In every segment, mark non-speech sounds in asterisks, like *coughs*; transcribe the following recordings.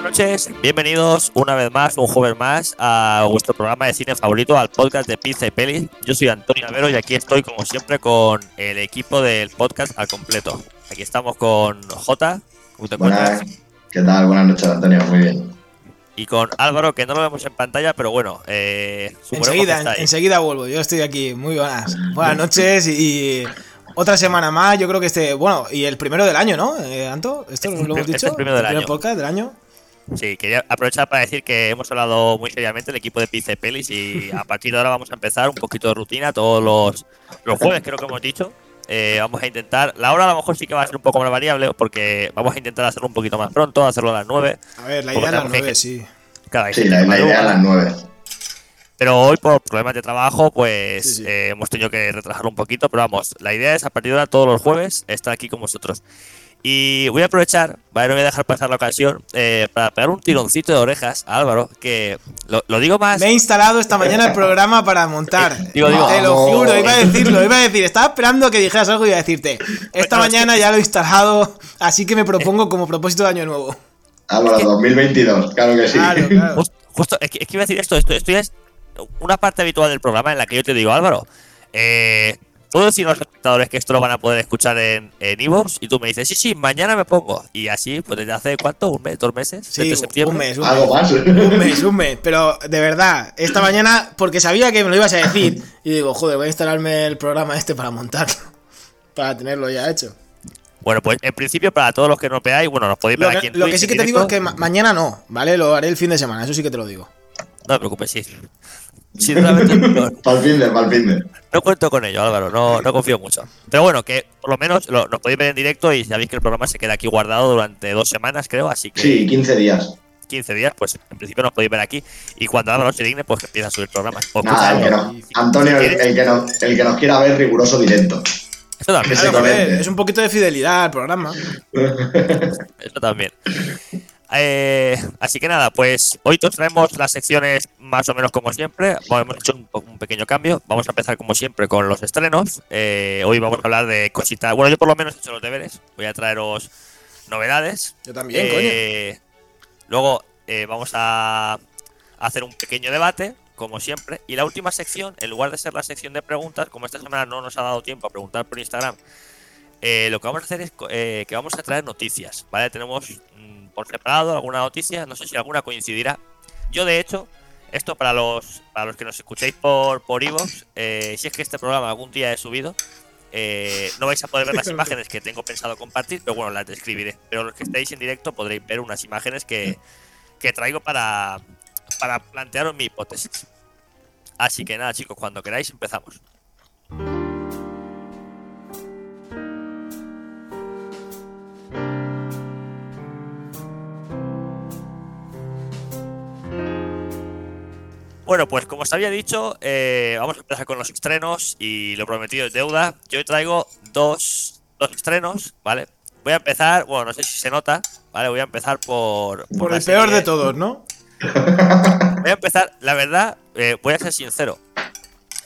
buenas noches, bienvenidos una vez más, un jueves más, a vuestro programa de cine favorito, al podcast de Pizza y Peli. Yo soy Antonio Avero y aquí estoy, como siempre, con el equipo del podcast al completo. Aquí estamos con Jota, ¿cómo te Buenas, encuentras? ¿qué tal? Buenas noches, Antonio, muy bien. Y con Álvaro, que no lo vemos en pantalla, pero bueno, eh, que Enseguida, está ahí. enseguida vuelvo. Yo estoy aquí. Muy buenas. Buenas noches y otra semana más. Yo creo que este. Bueno, y el primero del año, ¿no, eh, Anto? ¿Esto Este es lo el hemos prim- este es dicho? el primero del primer año. podcast del año. Sí, quería aprovechar para decir que hemos hablado muy seriamente el equipo de Pizza y Pelis y *laughs* a partir de ahora vamos a empezar un poquito de rutina todos los, los jueves, creo que hemos dicho. Eh, vamos a intentar, la hora a lo mejor sí que va a ser un poco más variable porque vamos a intentar hacerlo un poquito más pronto, hacerlo a las 9. A ver, la idea es las tenemos que- nueve, sí. Claro, hay Sí, la, la idea a las nueve. Pero hoy por problemas de trabajo pues Sí, sí. eh, hemos tenido que retrasarlo un poquito, pero vamos, la idea es a partir de ahora todos los jueves estar aquí con vosotros. Y voy a aprovechar, vale, no voy a dejar pasar la ocasión, eh, para pegar un tironcito de orejas a Álvaro, que lo, lo digo más... Me he instalado esta mañana el programa para montar. *laughs* Digo, digo. Te lo juro, iba a decirlo, iba a decir. Estaba esperando que dijeras algo y iba a decirte. Esta Bueno, es mañana ya lo he instalado, así que me propongo como propósito de año nuevo. Álvaro, 2022, claro que sí. Claro, *laughs* claro. Just- Justo, es que, es que iba a decir esto, esto, esto ya es una parte habitual del programa en la que yo te digo, Álvaro, eh, ¿puedo decir a los espectadores que esto lo van a poder escuchar en en Evox? y tú me dices, sí, sí, mañana me pongo. Y así, pues desde hace cuánto, un mes, dos meses, Sí, desde septiembre. un mes, un Algo mes. más. Un mes, un mes, pero de verdad, esta mañana, porque sabía que me lo ibas a decir, y digo, joder, voy a instalarme el programa este para montarlo, para tenerlo ya hecho. Bueno, pues en principio para todos los que no veáis, bueno, nos podéis Lo ver que, aquí en lo que sí que te digo es que ma- mañana no, ¿vale? Lo haré el fin de semana, eso sí que te lo digo. No te preocupes, sí. Sinceramente, *laughs* no, Para el fin de, para el fin de. no cuento con ello, Álvaro, no, no confío mucho. Pero bueno, que por lo menos lo- nos podéis ver en directo y sabéis que el programa se queda aquí guardado durante dos semanas, creo, así que Sí, 15 días. 15 días, pues en principio nos podéis ver aquí. Y cuando Álvaro se digne, pues que empieza a subir programas. O Nada, el que no. Antonio, el, el que no, el que nos quiera ver, riguroso directo. Eso también, Claro, es un poquito de fidelidad al programa. *laughs* eso también. Eh, así que nada, pues hoy os traemos las secciones más o menos como siempre. Bueno, hemos hecho un, pequeño cambio. Vamos a empezar como siempre con los estrenos. Eh, hoy vamos a hablar de cositas. Bueno, yo por lo menos he hecho los deberes. Voy a traeros novedades. Yo también, Eh, Luego eh, vamos a hacer un pequeño debate, como siempre. Y la última sección, en lugar de ser la sección de preguntas, como esta semana no nos ha dado tiempo a preguntar por Instagram, eh, lo que vamos a hacer es eh, que vamos a traer noticias, ¿vale? Tenemos mm, por separado alguna noticia, no sé si alguna coincidirá. Yo, de hecho, esto para los, para los que nos escuchéis por, por Evox, eh, si es que este programa algún día he subido, eh, no vais a poder ver las *laughs* imágenes que tengo pensado compartir, pero bueno, las describiré. Pero los que estéis en directo podréis ver unas imágenes que, que traigo para, para plantearos mi hipótesis. Así que nada, chicos, cuando queráis empezamos. Bueno, pues como os había dicho, eh, vamos a empezar con los estrenos y lo prometido es deuda. Yo hoy traigo dos, dos estrenos, ¿vale? Voy a empezar, bueno, no sé si se nota, ¿vale? Voy a empezar por... Por el peor serie- de todos, ¿no? Voy a empezar, la verdad, eh, voy a ser sincero.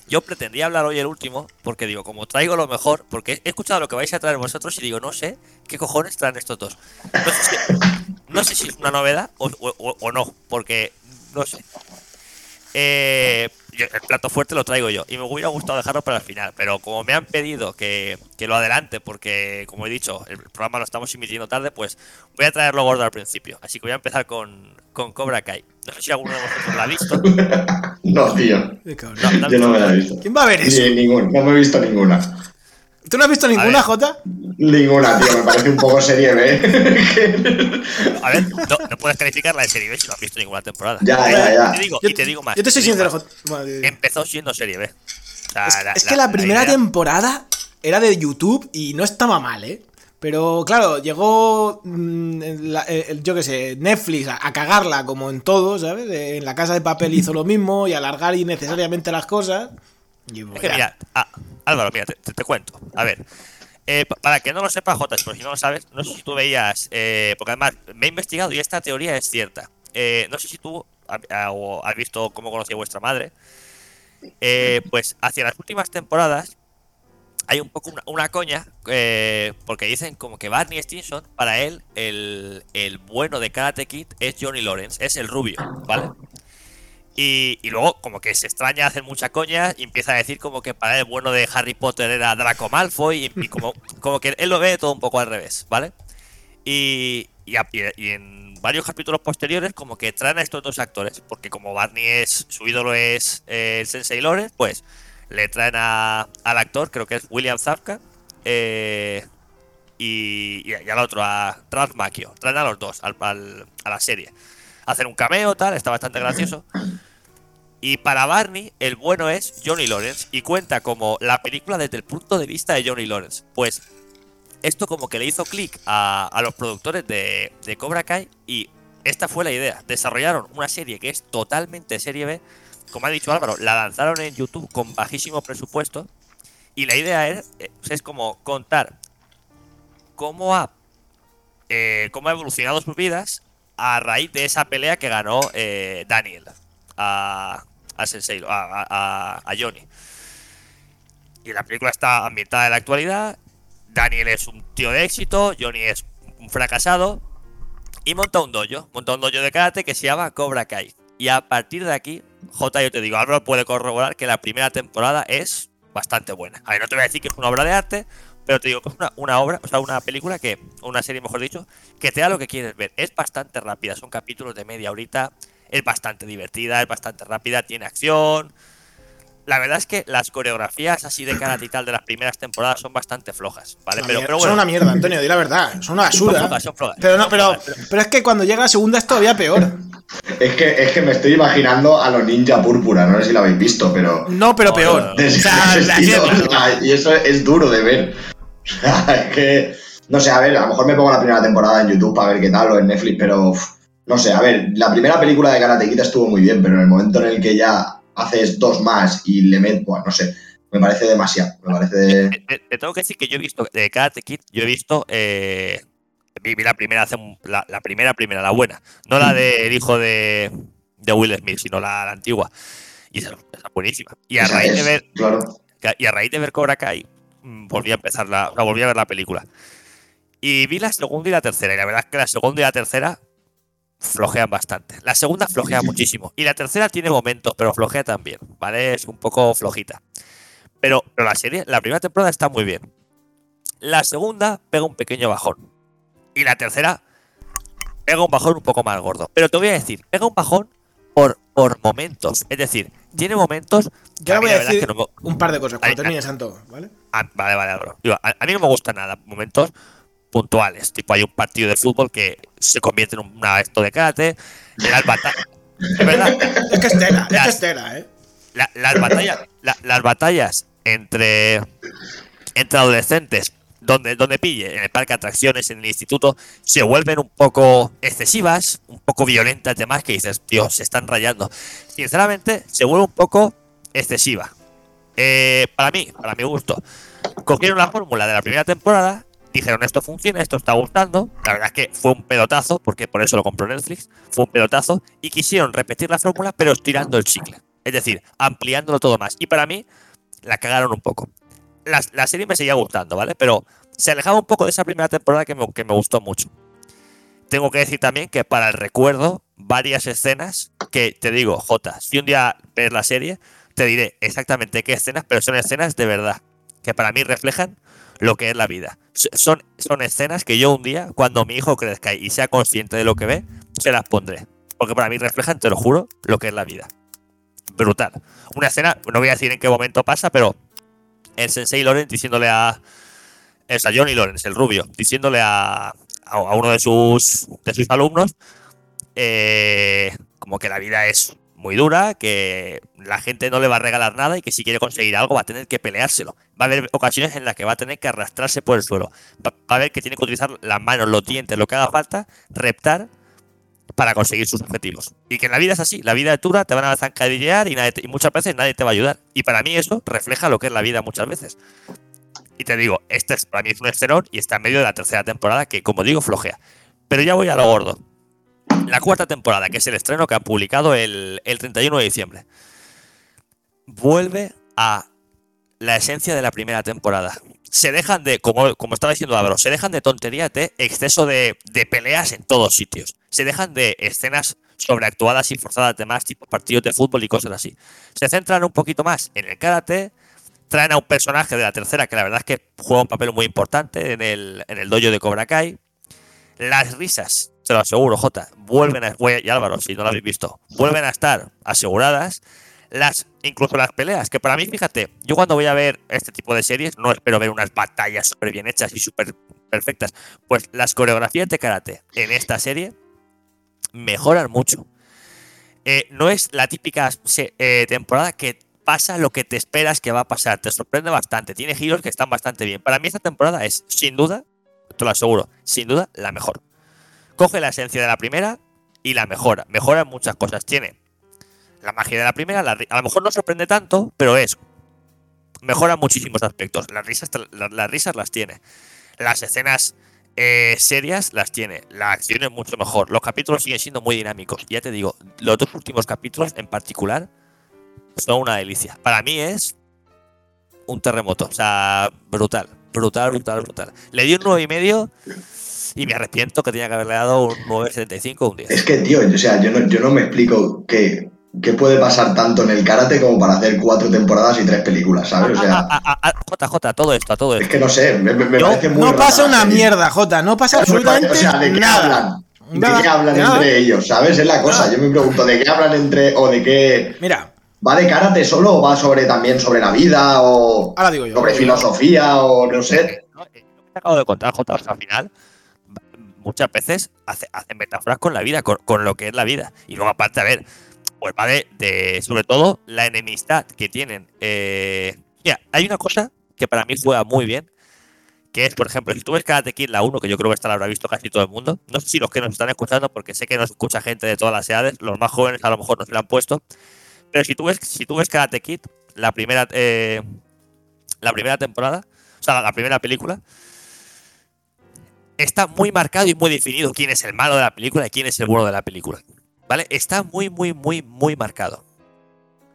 Yo pretendía hablar hoy el último, porque digo, como traigo lo mejor, porque he escuchado lo que vais a traer vosotros y digo, no sé qué cojones traen estos dos. No sé si, no sé si es una novedad o- o no, porque no sé. Eh, yo- el plato fuerte lo traigo yo y me hubiera gustado dejarlo para el final, pero como me han pedido que, que lo adelante, porque como he dicho, el programa lo estamos emitiendo tarde, pues voy a traerlo gordo al principio. Así que voy a empezar con, con Cobra Kai. No sé si alguno de vosotros lo ha visto. *laughs* No, tío. No, no Yo no me la he visto. ¿Quién va a ver eso? Ni ninguna, no me he visto ninguna. ¿Tú no has visto ninguna, Jota? Ninguna, tío, me parece un poco serie B. A ver, no, no puedes calificar la de serie B si no has visto ninguna temporada. Ya, Y ya, ya. Te digo, Yo, y te digo más. yo te soy sincero. Jota. Empezó siendo serie B. O sea, Es, es que la, primera idea- temporada era de YouTube y no estaba mal, ¿eh? Pero claro, llegó, mm, la- eh, yo qué sé, Netflix a, a cagarla como en todo, ¿sabes? Eh, En la casa de papel hizo lo mismo y alargar innecesariamente las cosas. Es que mira, ah, Álvaro, mira, te, te- te cuento. A ver, eh, pa- para que no lo sepa, Jota, por si no lo sabes, no sé si tú veías, eh, porque además me he investigado y esta teoría es cierta. Eh, no sé si tú o has visto cómo conocía vuestra madre. Pues hacia las últimas temporadas hay un poco una, una coña, porque dicen como que Barney Stinson, para él, el, el bueno de Karate Kid es Johnny Lawrence, es el rubio, ¿vale? Y, y luego, como que se extraña, hacen mucha coña y empieza a decir como que para el bueno de Harry Potter era Draco Malfoy y, y como, *laughs* como que él lo ve todo un poco al revés, ¿vale? Y, y, a- y en varios capítulos posteriores como que traen a estos dos actores, porque como Barney es, su ídolo es eh, el Sensei Lawrence, pues le traen a- al actor, creo que es William Zabka, eh, y, y, y al otro, a Ralph Macchio. Traen a los dos al- al- a la serie. Hacen un cameo, tal, está bastante gracioso. *coughs* Y para Barney, el bueno es Johnny Lawrence y cuenta como la película desde el punto de vista de Johnny Lawrence. Pues esto como que le hizo clic a, a los productores de, de Cobra Kai y esta fue la idea. Desarrollaron una serie que es totalmente serie B. Como ha dicho Álvaro, la lanzaron en YouTube con bajísimo presupuesto y la idea es, eh, es como contar cómo ha, eh, cómo ha evolucionado sus vidas a raíz de esa pelea que ganó eh, Daniel a, a Sensei, a, Johnny. Y la película está ambientada en la actualidad. Daniel es un tío de éxito, Johnny es un fracasado. Y monta un dojo, monta un dojo de karate que se llama Cobra Kai. Y a partir de aquí, J, yo te digo, Álvaro puede corroborar que la primera temporada es bastante buena. A ver, no te voy a decir que es una obra de arte, pero te digo que es una, una obra, o sea, una película que, una serie mejor dicho, que te da lo que quieres ver. Es bastante rápida, son capítulos de media horita, es bastante divertida, es bastante rápida, tiene acción. La verdad es que las coreografías así de karate y tal de las primeras temporadas son bastante flojas, ¿vale? Pero, pero Son una mierda, Antonio, di la verdad. Son una son basura. flojas, son flojas. Pero no, Son pero, flojas, pero es que cuando llega la segunda es todavía peor. Es que, es que me estoy imaginando a los ninja púrpura, no sé si lo habéis visto, pero. No, pero No, peor. de O ese, sea, ese la- estilo, o sea, *laughs* y eso es duro de ver. *laughs* O sea, es que. No sé, a ver, a lo mejor me pongo la primera temporada en YouTube para ver qué tal o en Netflix, pero. uf, no sé, a ver, la primera película de Karate Kid estuvo muy bien, pero en el momento en el que ya haces dos más y le metes. Bueno, no sé, me parece demasiado. Me parece. de- Te, te- te tengo que decir que yo he visto de Karate Kid, yo he visto eh, vi, la primera hace la, la primera primera la buena, no la del hijo de, de Will Smith, sino la, la antigua. Y esa, esa es buenísima. Y a esa raíz de ver Claro. y a raíz de ver Cobra Kai mm, volví a empezar la, o sea, volví a ver la película. Y vi la segunda y la tercera y la verdad es que la segunda y la tercera flojean bastante. La segunda flojea muchísimo y la tercera tiene momentos, pero flojea también, ¿vale? Es un poco flojita. Pero, pero la serie, la primera temporada está muy bien. La segunda pega un pequeño bajón. Y la tercera pega un bajón un poco más gordo. Pero te voy a decir, pega un bajón por, por momentos. Es decir, tiene momentos. Yo voy a decir que no me- un par de cosas cuando termine Santo, ¿vale? Ah, vale, vale, bro. Digo, a, a mí no me gusta nada. Momentos puntuales. Tipo, hay un partido de fútbol que se convierte en una esto de karate. Las batallas. *laughs* Es verdad. Es que es tela, es que Las- es tela, ¿eh? la- las batallas. la- las batallas entre. Entre adolescentes. Donde, donde pille, en el parque de atracciones, en el instituto, se vuelven un poco excesivas, un poco violentas, demás, que dices, Dios, se están rayando. Sinceramente, se vuelve un poco excesiva. Eh, para mí, para mi gusto, cogieron la fórmula de la primera temporada, dijeron esto funciona, esto está gustando. La verdad es que fue un pelotazo, porque por eso lo compró Netflix, fue un pelotazo, y quisieron repetir la fórmula, pero estirando el chicle. Es decir, ampliándolo todo más. Y para mí, la cagaron un poco. La, la serie me seguía gustando, ¿vale? Pero se alejaba un poco de esa primera temporada que me, que me gustó mucho. Tengo que decir también que para el recuerdo, varias escenas que te digo, Jota, si un día ves la serie, te diré exactamente qué escenas, pero son escenas de verdad, que para mí reflejan lo que es la vida. Son, son escenas que yo un día, cuando mi hijo crezca y sea consciente de lo que ve, se las pondré. Porque para mí reflejan, te lo juro, lo que es la vida. Brutal. Una escena, no voy a decir en qué momento pasa, pero el sensei Lawrence diciéndole a... Es a Johnny Lawrence, el rubio, diciéndole a, a, a uno de sus, de sus alumnos eh, como que la vida es muy dura, que la gente no le va a regalar nada y que si quiere conseguir algo va a tener que peleárselo. Va a haber ocasiones en las que va a tener que arrastrarse por el suelo. Va, a ver que tiene que utilizar las manos, los dientes, lo que haga falta, reptar para conseguir sus objetivos. Y que en la vida es así, la vida es dura, te van a zancadillear y, y muchas veces nadie te va a ayudar. Y para mí eso refleja lo que es la vida muchas veces. Y te digo, este es, para mí es un escenón y está en medio de la tercera temporada que, como digo, flojea. Pero ya voy a lo gordo. La cuarta temporada, que es el estreno que han publicado el, el 31 de diciembre. Vuelve a la esencia de la primera temporada. Se dejan de, como, como estaba diciendo Álvaro, se dejan de tonterías de exceso de, peleas en todos sitios. Se dejan de escenas sobreactuadas y forzadas de más, tipo partidos de fútbol y cosas así. Se centran un poquito más en el karate, traen a un personaje de la tercera que la verdad es que juega un papel muy importante en el, en dojo de Cobra Kai. Las risas, te lo aseguro, Jota, vuelven a, y Álvaro, si no lo habéis visto, vuelven a estar aseguradas. Las, incluso las peleas, que para mí, fíjate, yo cuando voy a ver este tipo de series no espero ver unas batallas súper bien hechas y súper perfectas. Pues las coreografías de karate en esta serie mejoran mucho. Eh, no es la típica eh, temporada que pasa lo que te esperas que va a pasar. Te sorprende bastante. Tiene giros que están bastante bien. Para mí esta temporada es, sin duda, te lo aseguro, sin duda, la mejor. Coge la esencia de la primera y la mejora. Mejora en muchas cosas. Tiene la magia de la primera. a lo mejor no sorprende tanto, pero es. Mejora muchísimos aspectos. Las risas, las risas las tiene. Las escenas eh, serias las tiene. La acción es mucho mejor. Los capítulos siguen siendo muy dinámicos. Ya te digo, los dos últimos capítulos en particular son una delicia. Para mí es un terremoto. O sea, brutal, brutal, brutal, brutal. Le di un 9,5 y me arrepiento que tenía que haberle dado un 9,75 o un 10. Es que, tío, o sea, yo no, yo no me explico qué, qué puede pasar tanto en el karate como para hacer cuatro temporadas y tres películas, ¿sabes? O sea, JJ, todo esto, todo esto. Es que no sé, me, me parece muy. No pasa una mierda, J, no pasa absolutamente o sea, ¿de qué nada. Hablan? ¿De qué hablan entre ellos? ¿Sabes? Es la cosa. Yo me pregunto, ¿de qué hablan entre. o de qué. Mira, ¿Va de karate solo o va sobre también sobre la vida o Ahora digo yo, sobre filosofía o no sé? Lo que te acabo de contar, Jota, o sea, al final muchas veces hacen hace metáforas con la vida, con, lo que es la vida. Y luego aparte, a ver, pues va de sobre todo la enemistad que tienen. Eh, mira, hay una cosa que para mí juega muy bien, que es, por ejemplo, si tú ves Karate Kid la 1, que yo creo que esta la habrá visto casi todo el mundo, no sé si los que nos están escuchando, porque sé que nos escucha gente de todas las edades, los más jóvenes a lo mejor no se la han puesto, pero si tú ves, si tú ves Karate Kid, la primera, eh, la primera temporada, o sea, la primera película, está muy marcado y muy definido quién es el malo de la película y quién es el bueno de la película. ¿Vale? Está muy, muy, muy, muy marcado.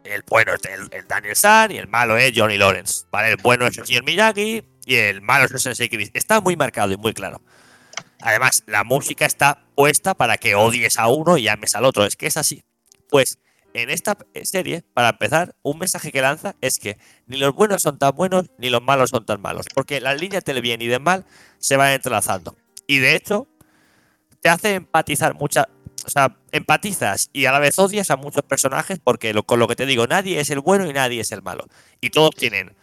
El bueno es el, el Daniel San y el malo es Johnny Lawrence. ¿Vale? El bueno es el señor Miyagi y el malo es el Chris. Está muy marcado y muy claro. Además, la música está puesta para que odies a uno y ames al otro. Es que es así. Pues en esta serie, para empezar, un mensaje que lanza es que ni los buenos son tan buenos ni los malos son tan malos, porque las líneas del bien y del mal se van entrelazando. Y de hecho, te hace empatizar mucha, o sea, empatizas y a la vez odias a muchos personajes porque con lo que te digo, nadie es el bueno y nadie es el malo. Y todos tienen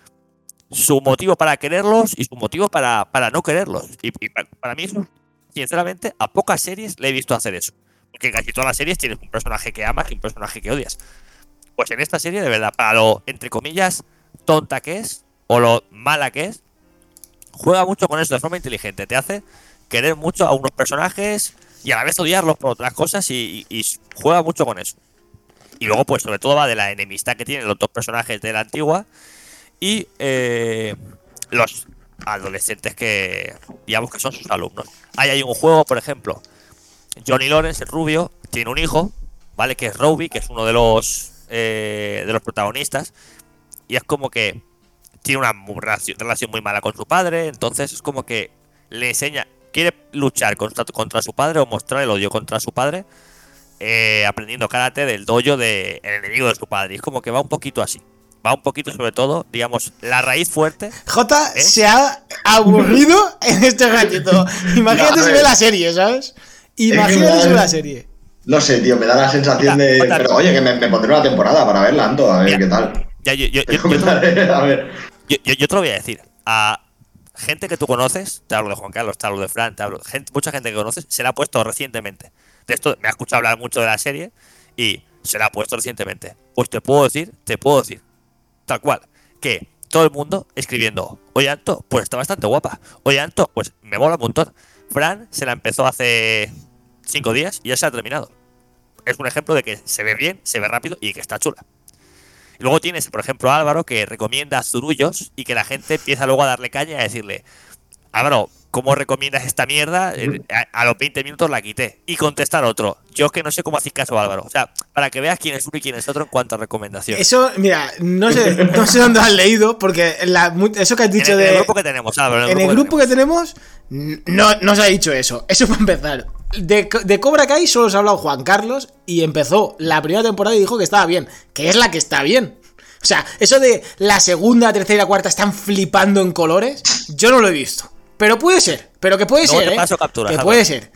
su motivo para quererlos y su motivo para, para no quererlos. Y, para, mí, sinceramente, a pocas series le he visto hacer eso. Porque casi todas las series tienes un personaje que amas y un personaje que odias. Pues en esta serie, de verdad, para lo, entre comillas, tonta que es, o lo mala que es, juega mucho con eso de forma inteligente. Te hace querer mucho a unos personajes y a la vez odiarlos por otras cosas y, y, juega mucho con eso. Y luego, pues sobre todo va de la enemistad que tienen los dos personajes de la antigua y eh, los adolescentes que, digamos que son sus alumnos. Ahí hay un juego, por ejemplo, Johnny Lawrence, el rubio, tiene un hijo, ¿vale? Que es Roby, que es uno de los eh, de los protagonistas. Y es como que tiene una relación, muy mala con su padre. Entonces es como que le enseña. Quiere luchar contra, contra su padre o mostrar el odio contra su padre. Eh, aprendiendo karate del dojo del de, enemigo de su padre. Y es como que va un poquito así. Va un poquito, sobre todo, digamos, la raíz fuerte. J ¿eh? se ha aburrido en este ratito. *laughs* Imagínate no, si ve la serie, ¿sabes? Imagínate sobre la serie. No sé, tío, me da la sensación Mira, de. Pero oye, que me, me, pondré una temporada para verla, Ando, a ver Mira, qué tal. Ya, yo, yo, yo, *laughs* yo, te, a ver. Yo, yo, te lo voy a decir. A gente que tú conoces, te hablo de Juan Carlos, te hablo de Fran, te hablo de gente, mucha gente que conoces, se la ha puesto recientemente. De esto me ha escuchado hablar mucho de la serie y se la ha puesto recientemente. Pues te puedo decir, te puedo decir, tal cual, que todo el mundo escribiendo, oye Anto, pues está bastante guapa. Oye Anto, pues me mola un montón. Fran se la empezó hace cinco días y ya se ha terminado. Es un ejemplo de que se ve bien, se ve rápido y que está chula. Y luego tienes, por ejemplo, Álvaro que recomienda Zurullos y que la gente empieza luego a darle caña y a decirle, Álvaro, ¿cómo recomiendas esta mierda? A, a los 20 minutos la quité. Y contestar otro. Yo es que no sé cómo hacéis caso, Álvaro. O sea, para que veas quién es uno y quién es otro en cuanto a recomendación. Eso, mira, no sé, no sé dónde has leído, porque la- eso que has En dicho el, en el de. grupo que tenemos, Álvaro. En el grupo que tenemos, no, no se ha dicho eso. Eso para empezar. De, de Cobra Kai solo se ha hablado Juan Carlos y empezó la primera temporada y dijo que estaba bien. Que es la que está bien. O sea, eso de la segunda, tercera y cuarta están flipando en colores, yo no lo he visto. Pero puede ser, pero que puede Luego ser, te ¿eh? que puede ser.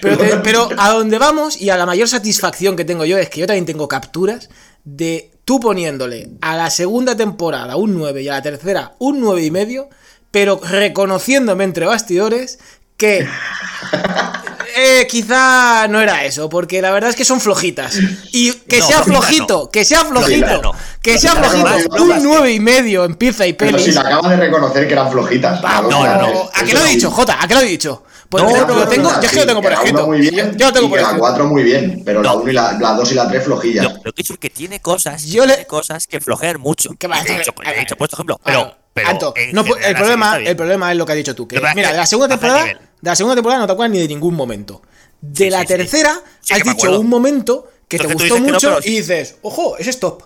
Pero, te- *laughs* pero a donde vamos y a la mayor satisfacción que tengo yo es que yo también tengo capturas de tú poniéndole a la segunda temporada un 9 y a la tercera un 9 y medio, pero reconociéndome entre bastidores que *laughs* eh, quizá no era eso, porque la verdad es que son flojitas. Y que No, sea flojito, no. que sea flojito, no. que sea flojito, no. un 9 y medio en pizza y Pero si pelis. le acabas de reconocer que eran flojitas. Vamos, No, no, ¿A qué lo he dicho, Jota? ¿A qué lo he dicho? Pues No, lo, no, lo no, tengo, no, yo es que lo tengo por escrito. uno muy bien Yo, lo tengo por que la escrito. 4 muy bien, pero la No. 1 y la, la 2 y la 3 flojillas. Lo, lo que he dicho es que tiene cosas, Yo le- tiene cosas que flojean mucho. ¿Qué a He dicho, puesto ejemplo, Ah, pero, pero Anto, no, el, problema, el problema es lo que has dicho tú. Que, mira, la segunda temporada, nivel. De la segunda temporada no te acuerdas ni de ningún momento. De Sí, la sí, tercera Sí has dicho un momento que te gustó no, mucho pero y dices, ojo, ese es top.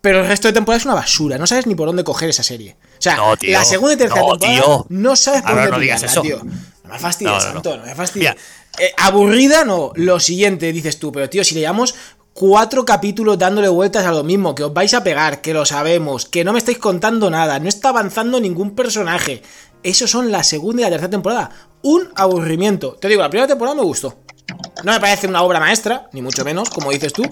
Pero el resto de temporada es una basura, no sabes ni por dónde coger esa serie. O sea, No, tío. la segunda y tercera No, temporada tío. no sabes por Ahora dónde pillarla, eso. tío. No me fastidies, No, no, me fastidies. Eh, aburrida no, lo siguiente dices tú, pero tío, si le llevamos cuatro capítulos dándole vueltas a lo mismo, que os vais a pegar, que lo sabemos, que no me estáis contando nada, no está avanzando ningún personaje. Esos son la segunda y la tercera temporada. Un aburrimiento. Te digo, la primera temporada me gustó. No me parece una obra maestra, ni mucho menos, como dices tú,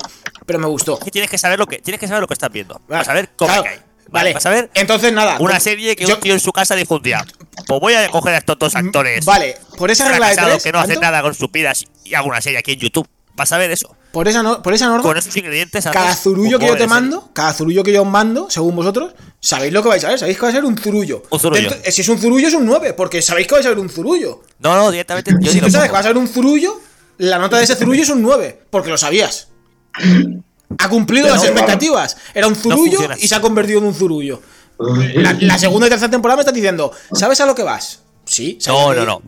pero me gustó. tienes que saber lo que tienes que saber lo que estás viendo. Vas a ver cómo Claro, cae. Vale, Vas a ver Entonces, nada. una pues, serie que yo- un tío en su casa dijo un día, pues voy a coger a estos dos actores Vale, por esa regla de tres. que no hacen ¿cuánto? nada con sus vidas y hago una serie aquí en YouTube. Vas a ver eso. Por esa, no- por esa norma. Con esos ingredientes Cada zurullo que yo te mando, cada zurullo que yo os mando, según vosotros, sabéis lo que vais a ver. Sabéis que va a ser un zurullo. Un zurullo. Dentro- si es un zurullo, es un 9, porque sabéis que vais a ver un zurullo. No, no, directamente yo si tú sabes que vas a ver un zurullo, la nota de ese zurullo es un 9, porque lo sabías. Ha cumplido Pero las no, expectativas. Era un zurullo y se ha convertido en un zurullo. La, la segunda y tercera temporada me estás diciendo, ¿sabes a lo que vas? Sí, sabes No, no, no.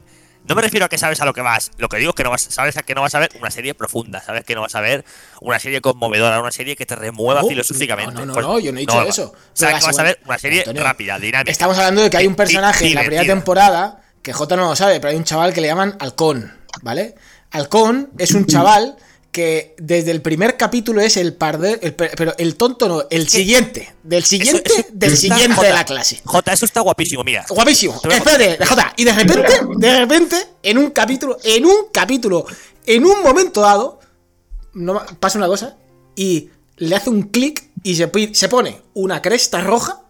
No me refiero a que sabes a lo que vas. Lo que digo es que no vas, sabes a que no vas a ver una serie profunda. Sabes que no vas a ver una serie conmovedora, una serie que te remueva No, filosóficamente. No, no, no, Pues, no, yo no he dicho no, eso. Sabes que vas a ver una serie Antonio, rápida, dinámica. Estamos hablando de que hay un personaje en la primera temporada que J no lo sabe, pero hay un chaval que le llaman Halcón, ¿vale? Halcón es un *clears throat* chaval que desde el primer capítulo es el par de, el pero el tonto no, el siguiente, del siguiente, Eso- eso del está- siguiente de la clase. Jota, eso está guapísimo, mira. Guapísimo. Espérate, Jota. Y de repente, de repente, en un capítulo, en un capítulo, en un momento dado, no, pasa una cosa y le hace un clic y se, se pone una cresta roja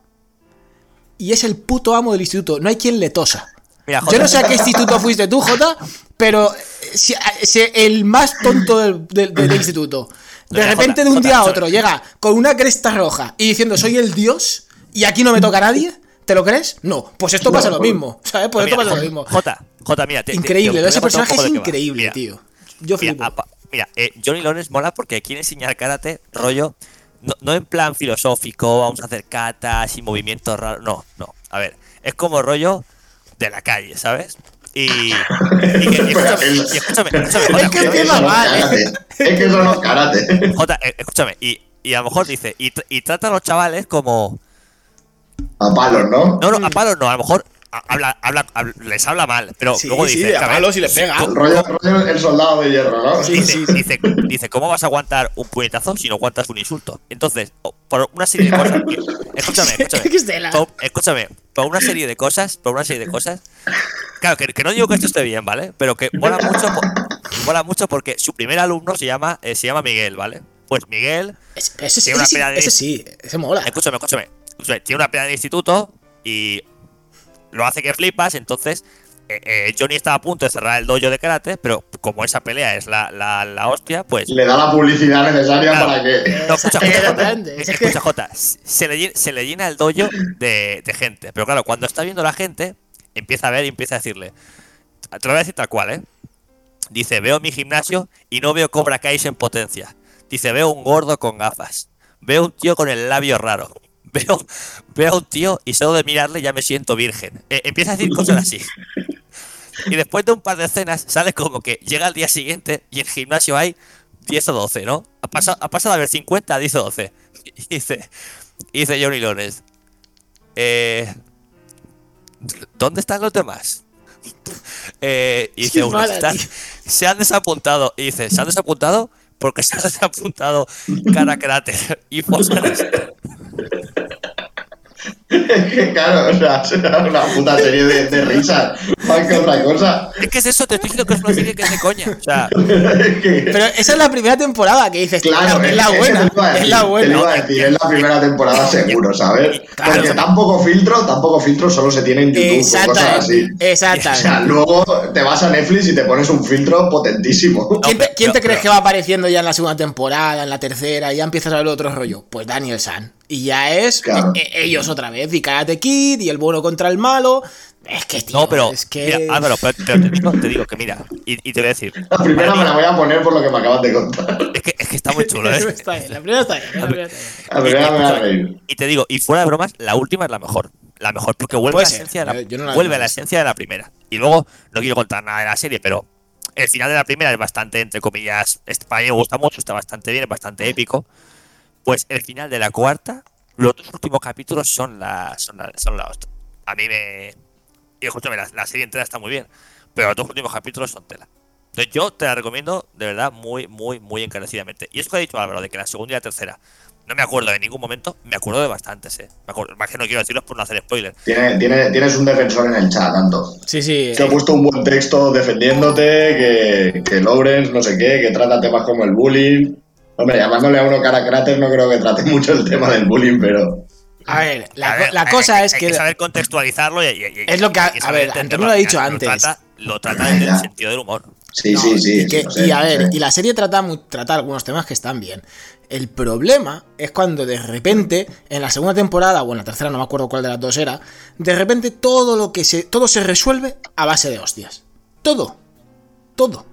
y es el puto amo del instituto. No hay quien le tosa. Mira, Yo no sé a qué instituto fuiste tú, Jota, pero eh, si- si el más tonto del, del- del *clears throat* instituto. De repente, de un día a otro, llega con una cresta roja y diciendo soy el dios y aquí no me toca a nadie. ¿Te lo crees? No. Pues esto pasa lo mismo. ¿Sabes? Pues esto pasa lo mismo. Jota, Jota, mira. te- te- Increíble. ese personaje es increíble, tío. Yo flipo. mira, eh, Johnny Lawrence mola porque quiere enseñar karate, rollo, no, no en plan filosófico, vamos a hacer katas y movimientos raros, no, no, a ver, es como rollo de la calle, ¿sabes? Y, y, *laughs* que- y escúchame, y escúchame, escúchame, Jota, Es que empieza mal. ¿eh? Es que eso no es karate. *laughs* Jota, eh, escúchame, y, y a lo mejor dice, y, y trata a los chavales como, A palos, ¿no? no, no, a palos no, a lo mejor habla, habla, habla- les habla mal, pero Sí, luego sí, dice, ver, palos y le pega. Rollo, rollo el soldado de hierro, ¿no? Sí, dice, sí, sí. dice, dice, ¿cómo vas a aguantar un puñetazo si no aguantas un insulto? Entonces, por una serie de cosas. Escúchame, *laughs* escúchame. Por- escúchame, por una serie de cosas, por una serie de cosas. Claro, que, que no digo que esto esté bien, ¿vale? Pero que mola mucho, por- mola mucho porque su primer alumno se llama, eh, se llama Miguel, ¿vale? Pues Miguel, Ese, ese sí, Tiene una ese sí, pena de- ese sí, ese mola. escúchame, escúchame. escúchame, Tiene una pena de instituto y lo hace que flipas, entonces. eh, eh, Johnny estaba a punto de cerrar el dojo de karate, pero como esa pelea es la, la, la hostia, pues Le da la publicidad necesaria Claro. para que. No, escucha, *laughs* escucha, Jota. Se le, se le llena el dojo de, de gente. Pero claro, cuando está viendo la gente, empieza a ver y empieza a decirle. Te lo voy a decir tal cual, ¿eh? Dice, veo mi gimnasio y no veo Cobra Kai en potencia. Dice, veo un gordo con gafas. Veo un tío con el labio raro. *laughs* Veo, veo a un tío y solo de mirarle ya me siento virgen. Eh, empieza a decir cosas así. Y después de un par de escenas, sale como que llega al día siguiente y en el gimnasio hay 10 o 12, ¿no? Ha pasado, ha pasado a ver 50 a 10 o 12. *laughs* Y dice, y dice Johnny Lones, eh, ¿dónde están los demás? *laughs* Eh, y dice uno, mala, "Están- tío. se han desapuntado. Y dice, ¿se han desapuntado? Porque se han desapuntado cara cráter y. Es que claro, o sea, será una puta serie de, de risas. Más que otra cosa. Es que es eso, te estoy diciendo que es una serie que es de coña. O sea, *laughs* Es que- Pero esa es la primera temporada que dices, Claro, es la que buena, es la Te lo buena. iba a decir, es la primera temporada seguro, ¿sabes? *laughs* Claro. Porque tan poco filtro, tan poco filtro solo se tiene en YouTube o cosas así. Exactamente, O sea, luego te vas a Netflix y te pones un filtro potentísimo. ¿Quién te, pero- quién te pero- crees pero- que va apareciendo ya en la segunda temporada, en la tercera, y ya empiezas a ver otro rollo? Pues Daniel San. Y ya es Claro. eh, eh, ellos otra vez, y Karate Kid, y el bueno contra el malo. Es que, tío, no, pero, es que... mira, Álvaro, pero, pero te, digo, te digo que mira, y, y te voy a decir, La primera me la voy a poner por lo que me acabas de contar. es que, es que está muy chulo, ¿eh? está bien, la primera está bien, la primera está bien. La primera me reír. Y te digo, y fuera de bromas, la última es la mejor. La mejor, porque vuelve, a la, esencia de la, yo- yo no la- vuelve a la esencia de la primera. Y luego, no quiero contar nada de la serie, pero el final de la primera es bastante, entre comillas, es- para mí me gusta mucho, está bastante bien, es bastante épico. Pues el final de la cuarta, los dos últimos capítulos son la, son la, son la hostia. A mí me... Y escúchame, la, la serie entera está muy bien, pero los dos últimos capítulos son tela. Entonces yo te la recomiendo de verdad muy, muy, muy encarecidamente. Y eso que ha dicho Álvaro, de que la segunda y la tercera no me acuerdo de ningún momento, me acuerdo de bastantes, eh. Me acuerdo, más que no quiero decirlos por no hacer spoiler. Tiene, tiene, tienes un defensor en el chat, tanto. Sí, sí. Que ha puesto un buen texto defendiéndote, que, que Lawrence, no sé qué, que trata temas como el bullying. Hombre, llamándole a uno cara cráter no creo que trate mucho el tema del bullying, pero... A ver, la, A ver, cosa hay- es hay que... saber contextualizarlo y, y- y- Es lo que a saber ver. Antonio lo ha dicho Lo antes. trata- Lo trata desde Ya. el sentido del humor. Sí, No, sí, sí. Y, que- sí, lo sé, y a ver, sé. y la serie trata, trata algunos temas que están bien. El problema es cuando de repente, en la segunda temporada, o en la tercera, no me acuerdo cuál de las dos era, de repente todo lo que se. todo se resuelve a base de hostias. Todo. Todo.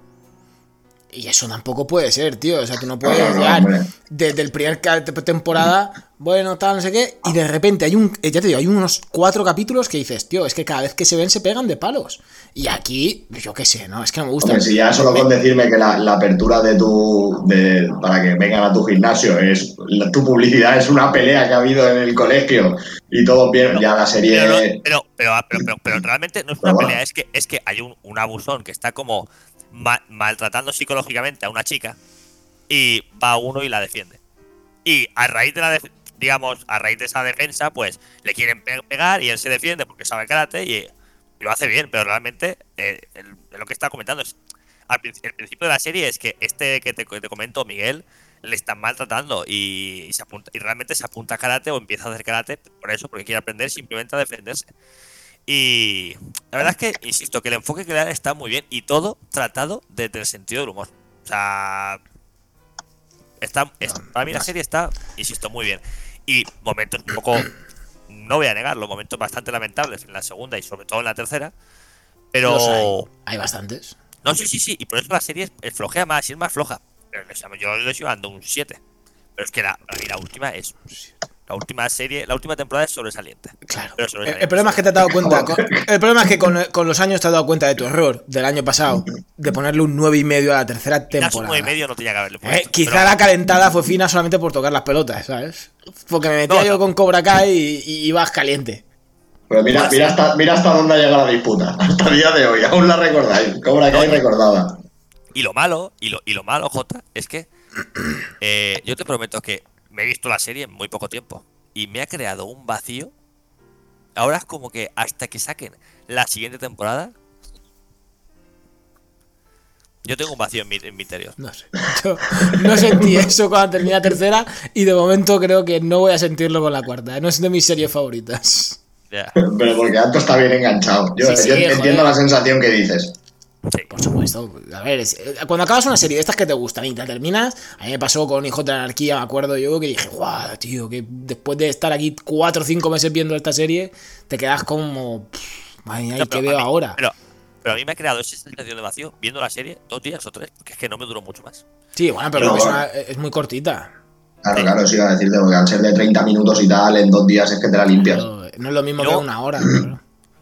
Y eso tampoco puede ser, tío. O sea, tú no puedes No, no, no, llegar hombre. desde el primer temporada, bueno, tal, no sé qué, y de repente hay un, eh, ya te digo, hay unos cuatro capítulos que dices, tío, es que cada vez que se ven se pegan de palos. Y aquí, yo qué sé, ¿no? Es que no me gusta. Hombre, si ya solo con decirme que la, la apertura de tu. De, para que vengan a tu gimnasio es. la- tu publicidad es una pelea que ha habido en el colegio y todo bien, ya la serie. Pero, pero, pero, pero, pero- pero realmente no es una Pero bueno. pelea, es que, es que hay un, un abusón que está como ma- maltratando psicológicamente a una chica y va uno y la defiende. Y a raíz de la digamos, a raíz de esa defensa, pues le quieren pe- pegar y él se defiende porque sabe karate y, lo hace bien, pero realmente eh, lo que está comentando es al el principio de la serie es que este que te, comento, Miguel, le están maltratando y, y se apunta, y realmente se apunta a karate o empieza a hacer karate por eso, porque quiere aprender simplemente a defenderse. Y la verdad es que, insisto, que el enfoque que le dan está muy bien y todo tratado desde el sentido del humor. O sea, está, es- para mí la serie está, insisto, muy bien. Y momentos un poco, no voy a negarlo, momentos bastante lamentables en la segunda y sobre todo en la tercera. Pero... Hay. Hay bastantes. No, sí, sí, sí. Y por eso la serie es, flojea más y es más floja. Pero yo le estoy dando un 7. Pero es que la, la última es. La última serie, la última temporada es sobresaliente. Claro. Pero El, sobresaliente. el problema es que te has dado cuenta. con- el problema es que con, con los años te has dado cuenta de tu error del año pasado. De ponerle un 9 y medio a la tercera Quizás un temporada. 9 y medio no tenía que haberle Eh, puesto. quizá pero- la calentada fue fina solamente por tocar las pelotas, ¿sabes? Porque me metía No, yo no. con Cobra Kai y, y ibas caliente. Pero mira, Pues mira, sí. hasta, mira hasta dónde ha llegado la disputa. *laughs* Hasta el día de hoy, aún la recordáis. Cobra Kai recordada. Y lo malo, y lo, y lo malo, Jota, es que eh, yo te prometo que me he visto la serie en muy poco tiempo. Y me ha creado un vacío. Ahora es como que hasta que saquen la siguiente temporada. Yo tengo un vacío en mi, en mi interior. No sé. Yo no sentí eso cuando terminé la tercera y de momento creo que no voy a sentirlo con la cuarta. No es de mis series favoritas. Ya. Pero porque Anto está bien enganchado. Yo, Sí, sí, yo joder. entiendo la sensación que dices. Sí. Por supuesto. A ver, es- eh, cuando acabas una serie de estas que te gustan y te la terminas, a mí me pasó con Hijo de la Anarquía, me acuerdo yo, que dije, guau, tío, que después de estar aquí cuatro o cinco meses viendo esta serie, te quedas como, "Pff, madre mía, ¿y No, qué veo mí- ahora? Pero, pero a mí me ha creado esa sensación de vacío viendo la serie dos días o tres, porque es que no me duró mucho más. Sí, bueno, pero es, una- es muy cortita. Claro, claro, eso iba a decirte, porque al ser de 30 minutos y tal, en dos días es que te la limpias. Pero no es lo mismo que una hora. *clears throat* claro.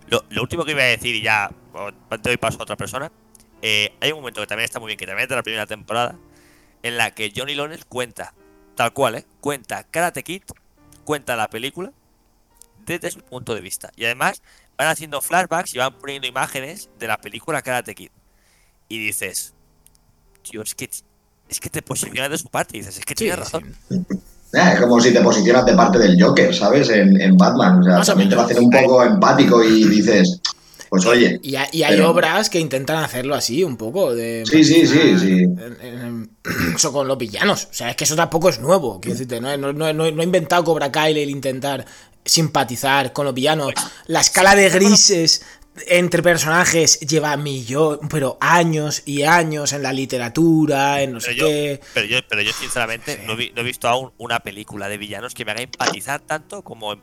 Lo, lo último que iba a decir, y ya te doy paso a otra persona. Eh, hay un momento que también está muy bien, que también es de la primera temporada, en la que Johnny Lawrence cuenta, tal cual, ¿eh? Cuenta Karate Kid, cuenta la película desde su punto de vista. Y además van haciendo flashbacks y van poniendo imágenes de la película Karate Kid. Y dices, tío, es que, es que te posicionas de su parte. Y dices, es que Sí, tienes razón. Eh, es como si te posicionas de parte del Joker, ¿sabes? En, en Batman. O sea, Más también te lo hacen un poco empático y dices, pues oye, Y, hay- y hay Pero- obras que intentan hacerlo así, un poco. De Sí, sí, sí, sí. en- en- eso *clears throat* con los villanos. O sea, es que eso tampoco es nuevo. Quiero decirte, no, no, no, no- no ha inventado Cobra Kai el intentar simpatizar con los villanos. La escala de grises entre personajes lleva millón, pero años y años en la literatura, en no sé Pero yo, qué. pero yo, pero yo sinceramente Sí. no, vi- no he visto aún una película de villanos que me haga empatizar tanto como en,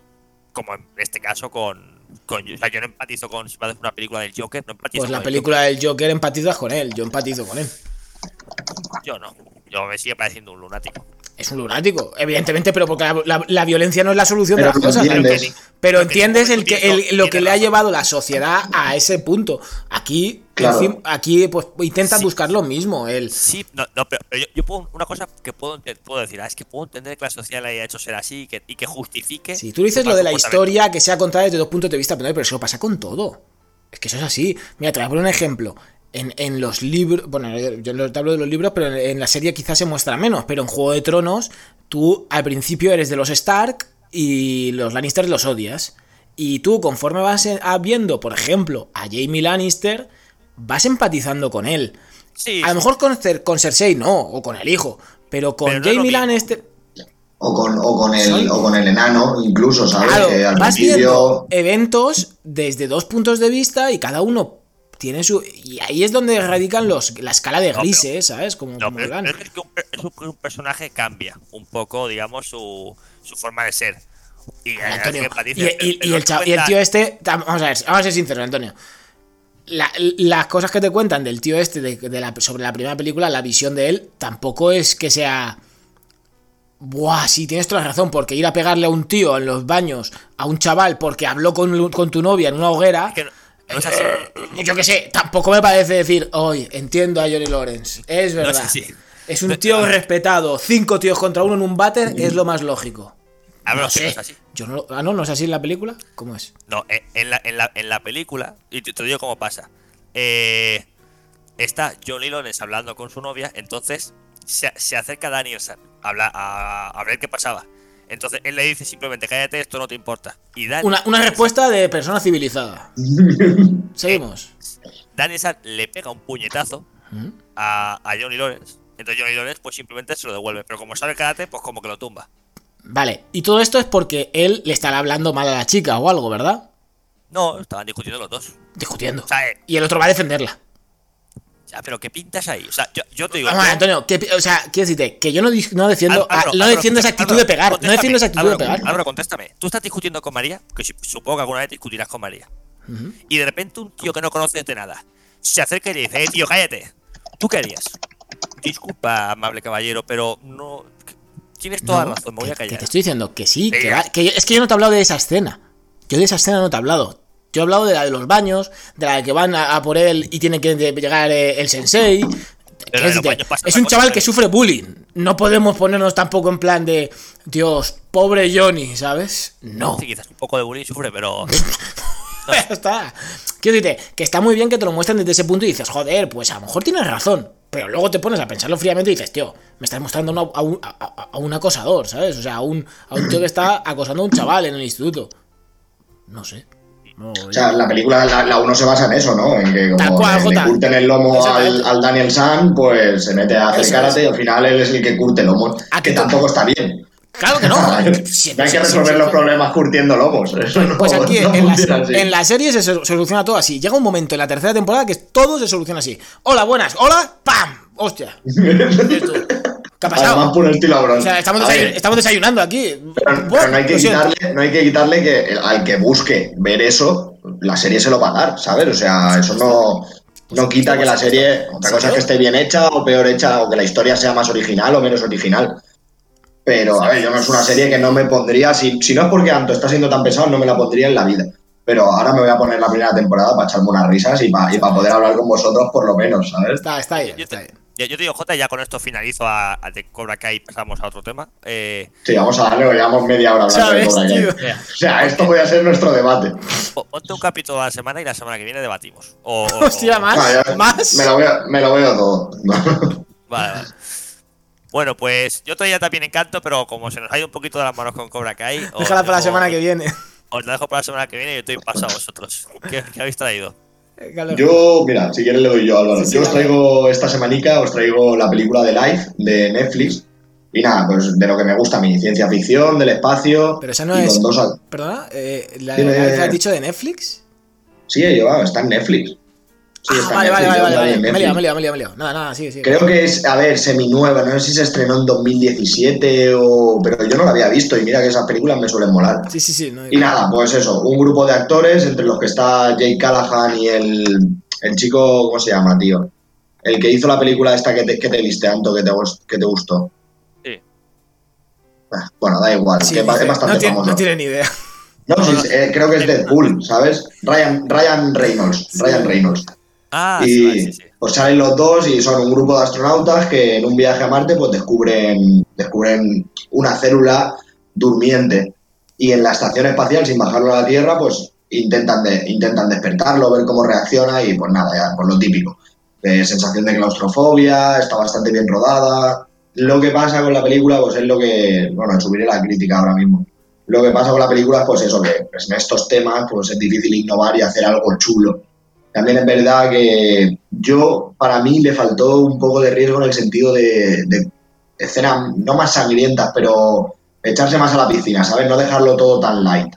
como en este caso con, con. O sea, yo no empatizo con. Si me haces una película del Joker, no empatizo Pues la con película del Joker empatizas con él, yo empatizo con él. Yo no. Yo me sigue pareciendo un lunático. Es un lunático, evidentemente, pero porque la, la- la violencia no es la solución Pero de las cosas. entiendes. Pero entiendes en el que, el- lo que le ha llevado la sociedad a ese punto. Aquí, Claro. aquí pues intentan Sí. buscar lo mismo. El, Sí, no, no, pero, yo, yo puedo, una cosa que puedo, puedo decir, ah, es que puedo entender que la sociedad haya hecho ser así y que, y que justifique. si tú dices lo de la historia que sea contada desde dos puntos de vista, pero eso pasa con todo. Es que eso es así. Mira, te voy a poner un ejemplo. En, en los libros, bueno, yo no te hablo de los libros, pero en, en la serie quizás se muestra menos, pero en Juego de Tronos, tú al principio eres de los Stark y los Lannister los odias. Y tú, conforme vas eh, a- viendo, por ejemplo, a Jamie Lannister, vas empatizando con él. Sí, A lo mejor con, con Cersei no, o con el hijo, pero con Pero no Jamie. Lannister... o con, o con el, o con el enano, incluso, ¿sabes? Claro, que al vas principio. viendo eventos desde dos puntos de vista y cada uno tiene su. Y ahí es donde radican los, la escala de No, pero- grises, ¿sabes? Como, No, como pero van. es que un, per- es un- un personaje cambia un poco, digamos, su, su forma de ser. Y, Antonio, empatiza, y, y- el, no y el tío este. Vamos a ver, vamos a ser sinceros, Antonio. La- las cosas que te cuentan del tío este de, de la- sobre la primera película, la visión de él, tampoco es que sea. Buah, sí, tienes toda la razón, porque ir a pegarle a un tío en los baños, a un chaval, porque habló con, con tu novia en una hoguera. Es que no, así. Yo qué sé, tampoco me parece decir, hoy entiendo a Johnny Lawrence. Es No verdad. Es un tío respetado. Cinco tíos contra uno en un váter es lo más lógico. A ver, No es así. Yo no, ah, no, no es así en la película. ¿Cómo es? No, eh, en la, en la, en la película, y te, te digo cómo pasa. Eh, está Johnny Lawrence hablando con su novia, entonces se, se acerca Daniel San a, hablar- a, a ver qué pasaba. Entonces él le dice simplemente, cállate, esto no te importa. Y Dan, Una, una respuesta de persona civilizada. *laughs* Seguimos. Daniel San le pega un puñetazo ¿Mm? a, a Johnny Lawrence. Entonces Johnny Lawrence pues simplemente se lo devuelve. Pero como sabe karate, pues como que lo tumba. Vale, y todo esto es porque él le estará hablando mal a la chica o algo, ¿verdad? No, estaban discutiendo los dos. Discutiendo. O sea, eh, Y el otro va a defenderla. ya, pero ¿qué pintas ahí? O sea, yo, yo te digo... Vamos, yo- Antonio, ¿qué pi- o sea, quiero decirte que yo no, no defiendo, Álvaro, no Álvaro, defiendo esa actitud de pegar. No defiendo esa actitud de pegar. Álvaro, contéstame. Tú estás discutiendo con María, que supongo que alguna vez discutirás con María. Y de repente un tío que no conoces de nada se acerca y le dice, eh, tío, cállate. ¿Tú qué harías? Disculpa, amable caballero, pero no... Tienes toda No, razón, me voy que- a que callar. te estoy diciendo que sí, que, Venga. va- que yo- es que yo no te he hablado de esa escena. Yo de esa escena no te he hablado. Yo he hablado de la de los baños, de la que van a, a por él y tiene que llegar eh, el sensei. De es otra un chaval que sufre bullying. No podemos ponernos tampoco en plan de Dios, pobre Johnny, ¿sabes? No. Sí, quizás un poco de bullying sufre, pero... *laughs* Ya está. Quiero decirte que está muy bien que te lo muestren desde ese punto y dices, joder, pues a lo mejor tienes razón. Pero luego te pones a pensarlo fríamente y dices, tío, me estás mostrando una- a, un, a- a- a un acosador, ¿sabes? O sea, a un, a un tío que está acosando a un chaval en el instituto. No sé. No, O sea, la película, la, la uno se basa en eso, ¿no? En que como cual, le, curten el lomo al, Daniel San, pues se mete a hacer karate y al final él es el que curte lomos. Ah, que tampoco está bien. Claro que no. no *laughs* hay Sí, que sí, resolver sí, los sí. problemas curtiendo lomos. Eso no, Pues aquí, no en, la, en la serie se so- soluciona todo así. Llega un momento en la tercera temporada que todo se soluciona así. Hola, buenas. Hola, ¡pam! ¡Hostia! ¿Qué ha pasado? Además, estilo. O sea, estamos, desayunando aquí. Pero, no, hay que siento. quitarle, no hay que quitarle que al que busque ver eso, la serie se lo va a dar, ¿sabes? O sea, eso no, no quita que la serie, otra cosa es que esté bien hecha o peor hecha, o que la historia sea más original o menos original. Pero, a ver, yo no es una serie que no me pondría, si, si no es porque Anto está siendo tan pesado, no me la pondría en la vida. pero ahora me voy a poner la primera temporada para echarme unas risas y para poder hablar con vosotros por lo menos, ¿sabes? Está, está bien, Yo está te, bien. yo- yo te digo, Jota, ya con esto finalizo a, a de Cobra Kai y pasamos a otro tema. Eh, Sí, vamos a darle, llevamos media hora hablando de ¿Sabes, Cobra Kai. tío? O sea, esto puede ser nuestro debate. po- ponte un capítulo a la semana y la semana que viene debatimos. O, o- *laughs* Hostia, más. Ah, ¿Más? Me lo veo, me lo veo todo. Vale, vale. Bueno, pues yo todavía también encanto, pero como se nos ha ido un poquito de las manos con Cobra Kai. *laughs* Déjala para la semana que viene. *laughs* Os la dejo para la semana que viene y estoy paso a vosotros. ¿Qué, qué habéis traído? Carlos. Yo, mira, si quieres le doy yo, Álvaro. Sí, sí, yo os traigo esta semanica, os traigo la película de Life de Netflix. Y nada, pues de lo que me gusta a mí, ciencia ficción, del espacio. Pero esa no es- dos Perdona, eh, ¿la, la- has dicho de Netflix? Sí, yo, está en Netflix. Sí, ah, vale, vale, vale, vale, Me he me me me. Nada, nada, sigue, sigue. Creo que es, a ver, semi-nueva, no sé si se estrenó en 2017 o... Pero yo no la había visto y mira que esas películas me suelen molar. Sí, sí, sí. no- Y nada, pues eso, un grupo de actores, entre los que está Jake Callahan y el, el chico, ¿cómo se llama, tío? El que hizo la película esta que te, que te viste, Anto, que te, que te gustó. Sí. Ah, Bueno, da igual, Sí, que dice, es bastante no, tiene, famoso. no tiene ni idea. No, sí, eh, creo que es *laughs* Deadpool, ¿sabes? Ryan, Ryan Reynolds, Ryan Reynolds. Ah, sí, y vale, sí, sí. pues salen los dos y son un grupo de astronautas que en un viaje a Marte pues descubren, descubren una célula durmiente y en la estación espacial sin bajarlo a la Tierra pues intentan, de, intentan despertarlo, ver cómo reacciona y pues nada, ya, pues lo típico. Eh, sensación de claustrofobia, está bastante bien rodada. Lo que pasa con la película pues es lo que, bueno, subiré la crítica ahora mismo. Lo que pasa con la película es pues eso, que pues, en estos temas pues es difícil innovar y hacer algo chulo. También es verdad que yo, para mí, le faltó un poco de riesgo en el sentido de, de escenas no más sangrientas, pero echarse más a la piscina, ¿sabes? No dejarlo todo tan light.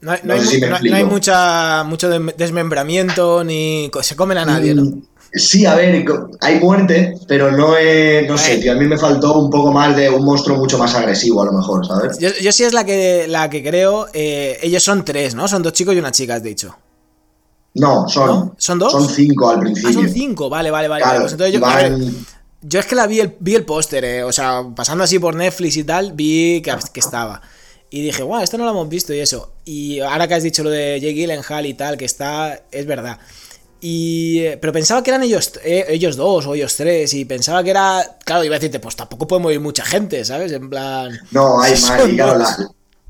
No hay, No no hay sé mu- si me no- hay mucha, mucho desmembramiento ni se comen a nadie, ¿no? Mm, Sí, a ver, hay muerte, pero no es, no sé, tío, a mí me faltó un poco más de un monstruo mucho más agresivo, a lo mejor, ¿sabes? Yo, yo sí es la que, la que creo. eh, ellos son tres, ¿no? Son dos chicos y una chica, has dicho. No, son, ¿No? ¿Son dos? son cinco al Ah, principio. son cinco, vale, vale, vale. Claro, Pues entonces yo, van- es que la vi el, vi el póster, eh, o sea, pasando así por Netflix y tal, vi que, que estaba. Y dije, guau, esto no lo hemos visto y eso. Y ahora que has dicho lo de Jake Gyllenhaal y tal, que está, es verdad. Y, eh, pero pensaba que eran ellos, eh, ellos dos o ellos tres. Y pensaba que era. Claro, iba a decirte, pues tampoco podemos ir mucha gente, ¿sabes? En plan. No, hay *laughs* más. Y claro, la,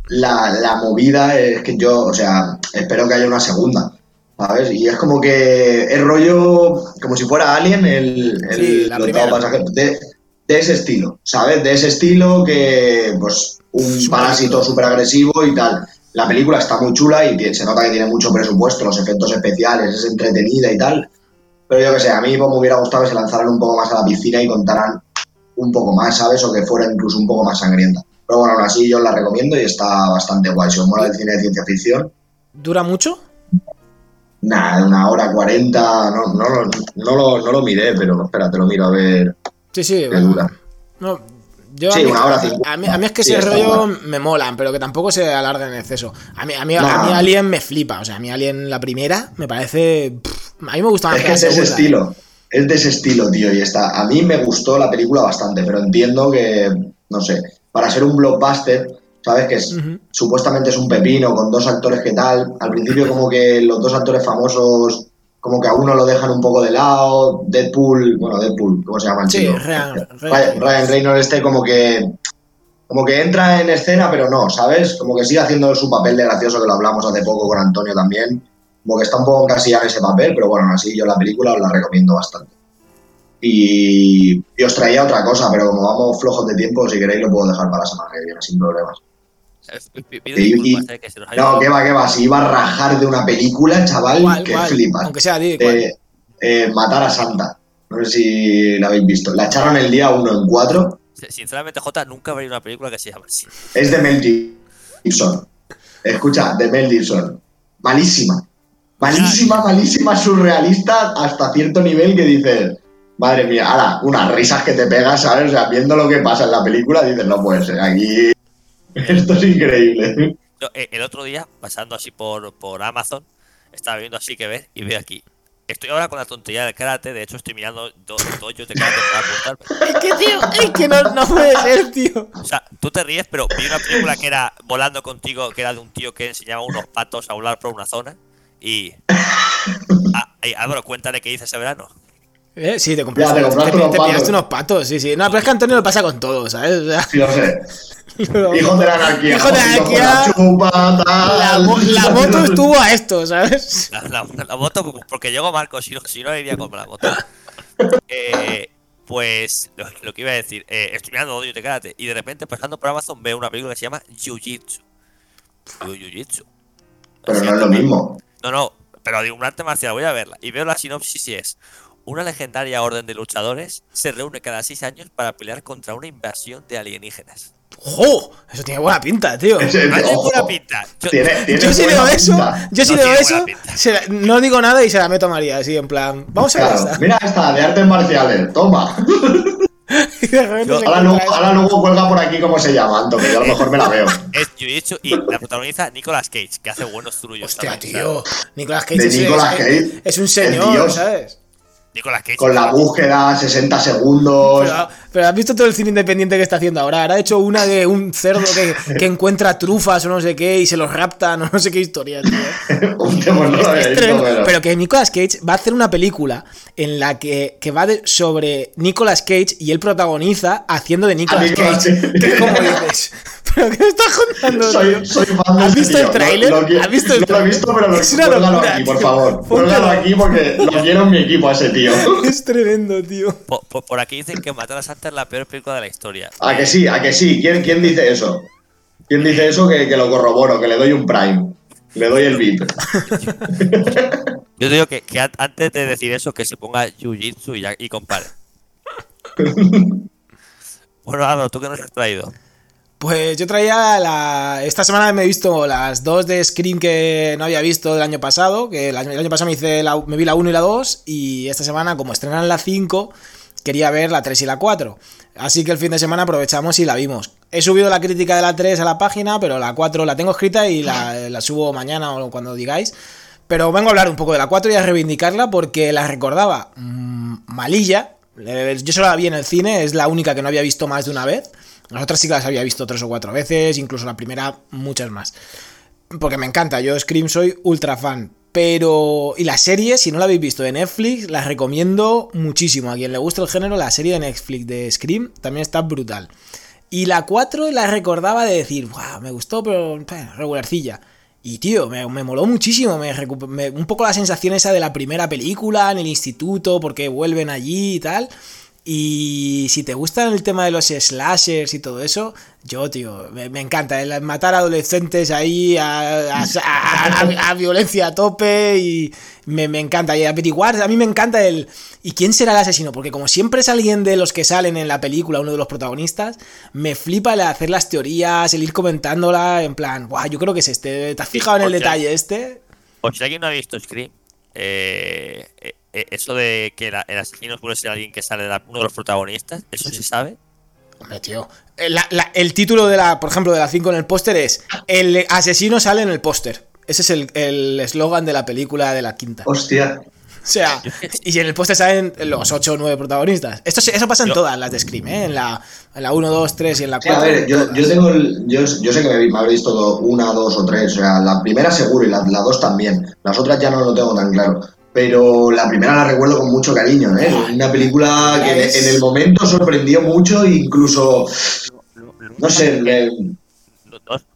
la, la movida es que yo, o sea, espero que haya una segunda. ¿Sabes? Y es como que es rollo como si fuera Alien, el, el Sí, la de, de ese estilo, ¿sabes? De ese estilo que, pues, un parásito súper agresivo y tal. La película está muy chula y se nota que tiene mucho presupuesto, los efectos especiales, es entretenida y tal. Pero yo que sé, a mí pues, me hubiera gustado que se lanzaran un poco más a la piscina y contaran un poco más, ¿sabes? O que fuera incluso un poco más sangrienta. Pero bueno, aún así yo la recomiendo y está bastante guay. Si os mola el cine de ciencia ficción, ¿Dura mucho? Nada, una hora cuarenta, no, no, lo- no, lo, no lo miré, pero espera, te lo miro a ver Sí, sí. qué dura. No, yo Sí, a, mí, una hora cincuenta. a, mí, a mí es que ese rollo me molan, pero que tampoco se alargue en exceso. A mí, a mí, No. a mí Alien me flipa. O sea, a mí Alien la primera me parece. pff, a mí me gusta más Es que es de ese. ¿eh? estilo, es de ese estilo, tío, y está. A mí me gustó la película bastante, pero entiendo que, no sé, para ser un blockbuster, ¿sabes? Que es, supuestamente es un pepino con dos actores que tal. Al principio como que los dos actores famosos, como que a uno lo dejan un poco de lado. Deadpool, bueno, Deadpool, ¿cómo se llama el Sí, chico? Ryan- Ryan, Ryan Reynolds este como que como que entra en escena, pero no, ¿sabes? Como que sigue haciendo su papel de gracioso, que lo hablamos hace poco con Antonio también. Como que está un poco encasillado en ese papel, pero bueno, así yo la película os la recomiendo bastante. Y, y os traía otra cosa, pero como vamos flojos de tiempo, si queréis lo puedo dejar para la semana que viene, sin problemas. Eh, Pido disculpas, eh, que se nos No, que va, que va, si iba a rajar de una película, chaval, ¿Cuál, que cuál? flipas. Aunque sea, di, ¿cuál? De, eh, Matar a Santa. No sé si la habéis visto. La echaron el día 1 en 4 Sinceramente, Jota, nunca habrá una película que se llame así. Es de Mel Gibson. Escucha, de Mel Gibson. Malísima. Malísima, malísima, surrealista hasta cierto nivel que dices, madre mía, ahora, unas risas que te pegas, ¿sabes? O sea, viendo lo que pasa en la película, dices, no puede ser, aquí *laughs* esto es increíble. Yo, eh, el otro día, pasando así por, por Amazon, estaba viendo así que ver y veo aquí estoy ahora con la tontería del karate. De hecho, estoy mirando dos doyos de karate para apuntarme. *laughs* Es que, tío, es que no, no puede ser, tío. O sea, tú te ríes, pero vi una película que era Volando contigo, que era de un tío que enseñaba a unos patos a volar por una zona. Y. *laughs* Ah, Álvaro, cuéntale qué hice ese verano. Eh, sí, te compraste, Ya, te compraste te- unos te patos. pillaste unos patos, sí, sí. No, pero es que Antonio le pasa con todo, ¿sabes? O sea, Sí, lo sé. *laughs* Hijos de la anarquía. Hijo de la anarquía. chupa, tal. la, mo- la moto *laughs* estuvo a esto, ¿sabes? La, la- la moto, porque llegó Marco, si no, si no iría con la moto. Eh, pues lo, lo que iba a decir, eh, estoy mirando odio de karate y de repente pasando por Amazon veo una película que se llama Jiu-Jitsu. Jiu-Jitsu. Pero no es lo mismo. No, no, pero digo, un arte marcial, voy a verla. Y veo la sinopsis y es: Una legendaria orden de luchadores se reúne cada seis años para pelear contra una invasión de alienígenas. ¡Jo! Eso tiene buena pinta, tío. Ojo. ninguna pinta. Yo- Tiene, tiene Yo si buena leo eso, pinta. yo si No tiene eso, buena la- no digo nada y se la meto a María, así en plan, vamos a ver Claro, esta. mira esta, de artes marciales, toma. *laughs* Yo- Ahora luego, ahora luego cuelga por aquí cómo se llama, Anto, que yo a lo mejor me la veo. *laughs* Es Jiu-Jitsu y la protagoniza Nicolas Cage, que hace buenos zurullos. Hostia, también, tío. Nicolas Cage, De es, Nicolas es- Cage, es un señor. ¿sabes? Nicolas Cage. Con la búsqueda, 60 segundos. Pero, pero has visto todo el cine independiente que está haciendo ahora. Ahora ha hecho una de un cerdo que, que encuentra trufas o no sé qué y se los raptan o no sé qué historia, tío. *laughs* Pues no lo había Es visto, tremendo. pero- Pero que Nicolas Cage va a hacer una película en la que, que va de- sobre Nicolas Cage y él protagoniza haciendo de Nicolas Nicolas Cage. Como *laughs* dices. *laughs* ¿Pero qué me estás contando? Soy, soy fan de ¿Has visto el tráiler? Lo- lo ¿Has visto el No lo he visto, pero lo, Es una locura, aquí, por favor. *laughs* Cuélgalo aquí porque lo quiero en mi equipo a ese tío. *laughs* Es tremendo, tío. Po- po- Por, aquí dicen que Matar a Santa es la peor película de la historia. A que sí, a que sí. ¿Quién, quién dice eso? ¿Quién dice eso? Que, que lo corroboro, que le doy un prime. Le doy el VIP. Yo te digo que, que an- antes de decir eso, que se ponga Jiu-Jitsu y, y compare. bueno, Álvaro, ¿tú qué nos has traído? Pues yo traía la. Esta semana me he visto las dos de Scream que no había visto del año pasado. Que el año, el año pasado me, hice la- me vi la 1 y la 2. Y esta semana, como estrenan la 5, quería ver la 3 y la 4. Así que el fin de semana aprovechamos y la vimos. He subido la crítica de la 3 a la página, pero la 4 la tengo escrita y la, la subo mañana o cuando digáis. Pero vengo a hablar un poco de la 4 y a reivindicarla porque la recordaba mm, malilla. Eh, Yo solo la vi en el cine, es la única que no había visto más de una vez. Las otras sí las había visto tres o cuatro veces, incluso la primera muchas más. Porque me encanta, yo Scream soy ultra fan. Pero. Y la serie, si no la habéis visto de Netflix, la recomiendo muchísimo. A quien le gusta el género, la serie de Netflix de Scream también está brutal. Y la 4 la recordaba de decir, wow, me gustó, pero eh, regularcilla. Y tío, me, me moló muchísimo. Me, me- un poco la sensación esa de la primera película en el instituto, porque vuelven allí y tal. Y si te gusta el tema de los slashers y todo eso, yo, tío, me, me encanta. El matar adolescentes ahí a, a- a- a- a violencia a tope y me, me encanta. Y averiguar, a mí me encanta el... ¿Y quién será el asesino? Porque como siempre es alguien de los que salen en la película, uno de los protagonistas, me flipa el hacer las teorías, el ir comentándola en plan, guau, yo creo que es este. ¿Te has fijado en el detalle este? Por si alguien no ha visto Scream, eh, eh, eh, eso de que la- el asesino suele ser alguien que sale de la- uno de los protagonistas, ¿eso se sabe? Hombre, tío. El, la- la- el título de la, por ejemplo, de la 5 en el póster es El asesino sale en el póster. Ese es el- el eslogan de la película de la quinta. O Hostia. sea, y en el póster salen los 8 o 9 protagonistas. Esto, se- eso pasa en Yo- todas las de Scream, ¿eh? En la, en la 1, 2, 3 y en la Sí, a 4. ver, yo, yo tengo el, yo, yo sé que me, me habré visto una, dos o tres, o sea, la primera seguro y la, la dos también. Las otras ya no lo tengo tan claro. Pero la primera la recuerdo con mucho cariño, ¿eh? Una película que Es- en el momento sorprendió mucho, e incluso, no sé, le-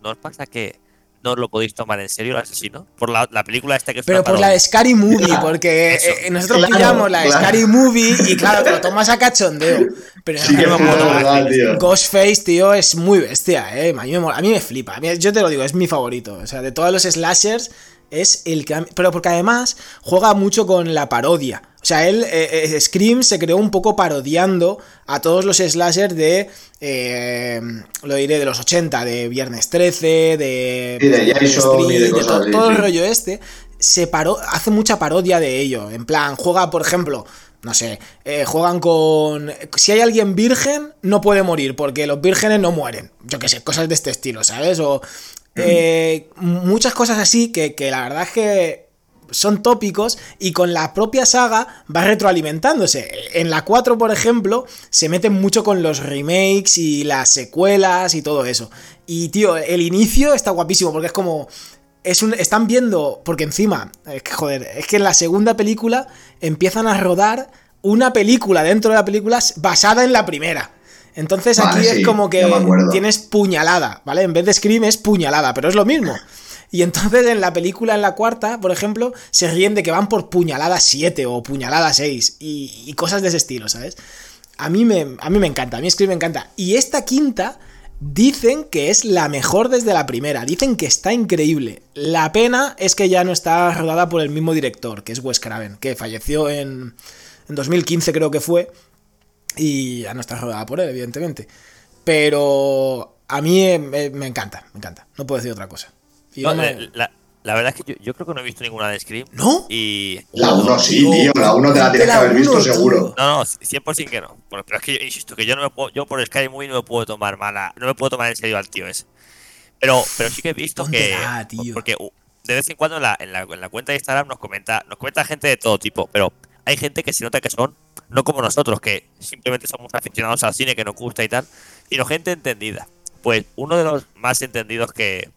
¿No, os pasa que no os lo podéis tomar en serio el asesino? Por la, la película esta que es Pero una por la de Scary Movie, Claro, porque eso. eh, nosotros Claro, pillamos la de claro. Scary Movie y claro, te lo tomas a cachondeo. Pero sí que me mola. verdad, tío. Ghostface, tío, es muy bestia, eh. A mí me, mola- a mí me flipa. A mí- yo te lo digo, es mi favorito. O sea, de todos los slashers, es el que. Pero porque además juega mucho con la parodia. O sea, él, eh, eh, Scream se creó un poco parodiando a todos los slashers de. eh, lo diré, de los 80, de Viernes 13, de. Sí, de Jason de todo el sí. rollo este. Se paró, hace mucha parodia de ello. En plan, juega, por ejemplo. No sé, eh, juegan con... Si hay alguien virgen, no puede morir, porque los vírgenes no mueren. Yo qué sé, cosas de este estilo, ¿sabes? O eh, muchas cosas así que, que la verdad es que son tópicos y con la propia saga va retroalimentándose. En la 4, por ejemplo, se meten mucho con los remakes y las secuelas y todo eso. Y tío, el inicio está guapísimo porque es como es están viendo, porque encima, es que joder, es que en la segunda película empiezan a rodar una película dentro de la película basada en la primera. Entonces aquí es como que tienes puñalada, ¿vale? En vez de Scream es puñalada, pero es lo mismo. Y entonces en la película, en la cuarta, por ejemplo, se ríen de que van por puñalada 7 o puñalada 6 y, y, cosas de ese estilo, ¿sabes? A mí, me, a mí me encanta, a mí Scream me encanta. Y esta quinta Dicen que es la mejor desde la primera, dicen que está increíble. La pena es que ya no está rodada por el mismo director, que es Wes Craven, que falleció en, en 2015 creo que fue, y ya no está rodada por él, evidentemente. Pero a mí me, encanta, me encanta, no puedo decir otra cosa. La verdad es que yo, creo que no he visto ninguna de Scream. ¿No? Y... La 1 sí, tío. La 1 te la tienes que haber visto seguro. No, no, 100% que no. pero es que yo insisto que yo no me puedo, yo por Sky Movie no me puedo tomar mala, no me puedo tomar en serio al tío ese. Pero, pero sí que he visto que. Porque uh, de vez en cuando en la, en, la, en la, cuenta de Instagram nos comenta, nos comenta gente de todo tipo, pero hay gente que se nota que son, no como nosotros, que simplemente somos aficionados al cine que nos gusta y tal, sino gente entendida. Pues uno de los más entendidos que,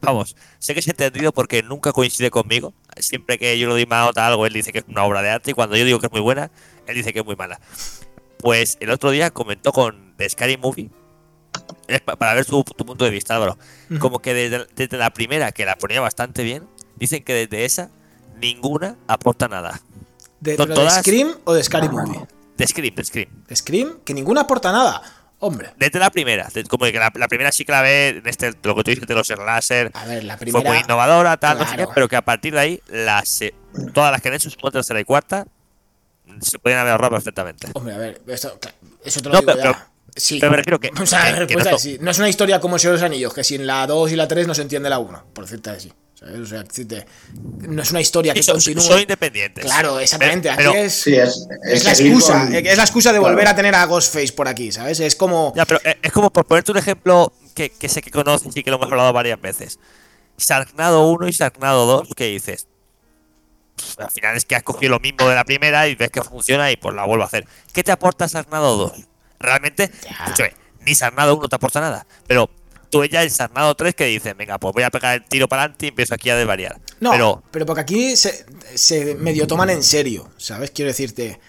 vamos, sé que es entendido porque nunca coincide conmigo. Siempre que yo lo doy más nota algo, él dice que es una obra de arte y cuando yo digo que es muy buena, él dice que es muy mala. Pues el otro día comentó con The Scary Movie, para ver tu, punto de vista, Álvaro, como que desde, la primera, que la ponía bastante bien, dicen que desde esa ninguna aporta nada. ¿De, de Scream o de Scary Movie? De Scream, de Scream. ¿De Scream? Que ninguna aporta nada. Hombre. Desde la primera, como que la, primera sí que la ve, en este, lo que tú dices de los láser, a ver, la primera, fue muy innovadora, tal, no sé qué, pero que a partir de ahí, las, todas las que han hecho, segunda, tercera y cuarta, se pueden haber ahorrado perfectamente. Hombre, a ver, eso te lo digo ya. sí. Pero me refiero que. *laughs* O sea, la respuesta es sí. No es una historia como el los Anillos, que si en la 2 y la 3 no se entiende la 1, por decirte así. O sea, no es una historia que continúe. Son independientes. Claro, exactamente. aquí es, es, la excusa. Es la excusa de volver a tener a Ghostface por aquí, ¿sabes? Es como. Ya, pero eh, es como por ponerte un ejemplo que, sé que conoces y que lo hemos hablado varias veces. Sargnado 1 y Sargnado 2, ¿qué dices? al final es que has cogido lo mismo de la primera y ves que funciona y pues la vuelvo a hacer. ¿Qué te aporta Sargnado 2? Realmente, ni Sargnado 1 te aporta nada. Pero tú ella el Sarnado 3 que dice, venga, pues voy a pegar el tiro para adelante y empiezo aquí a desvariar. No, pero, pero porque aquí se, se medio toman en serio, ¿sabes? Quiero decirte,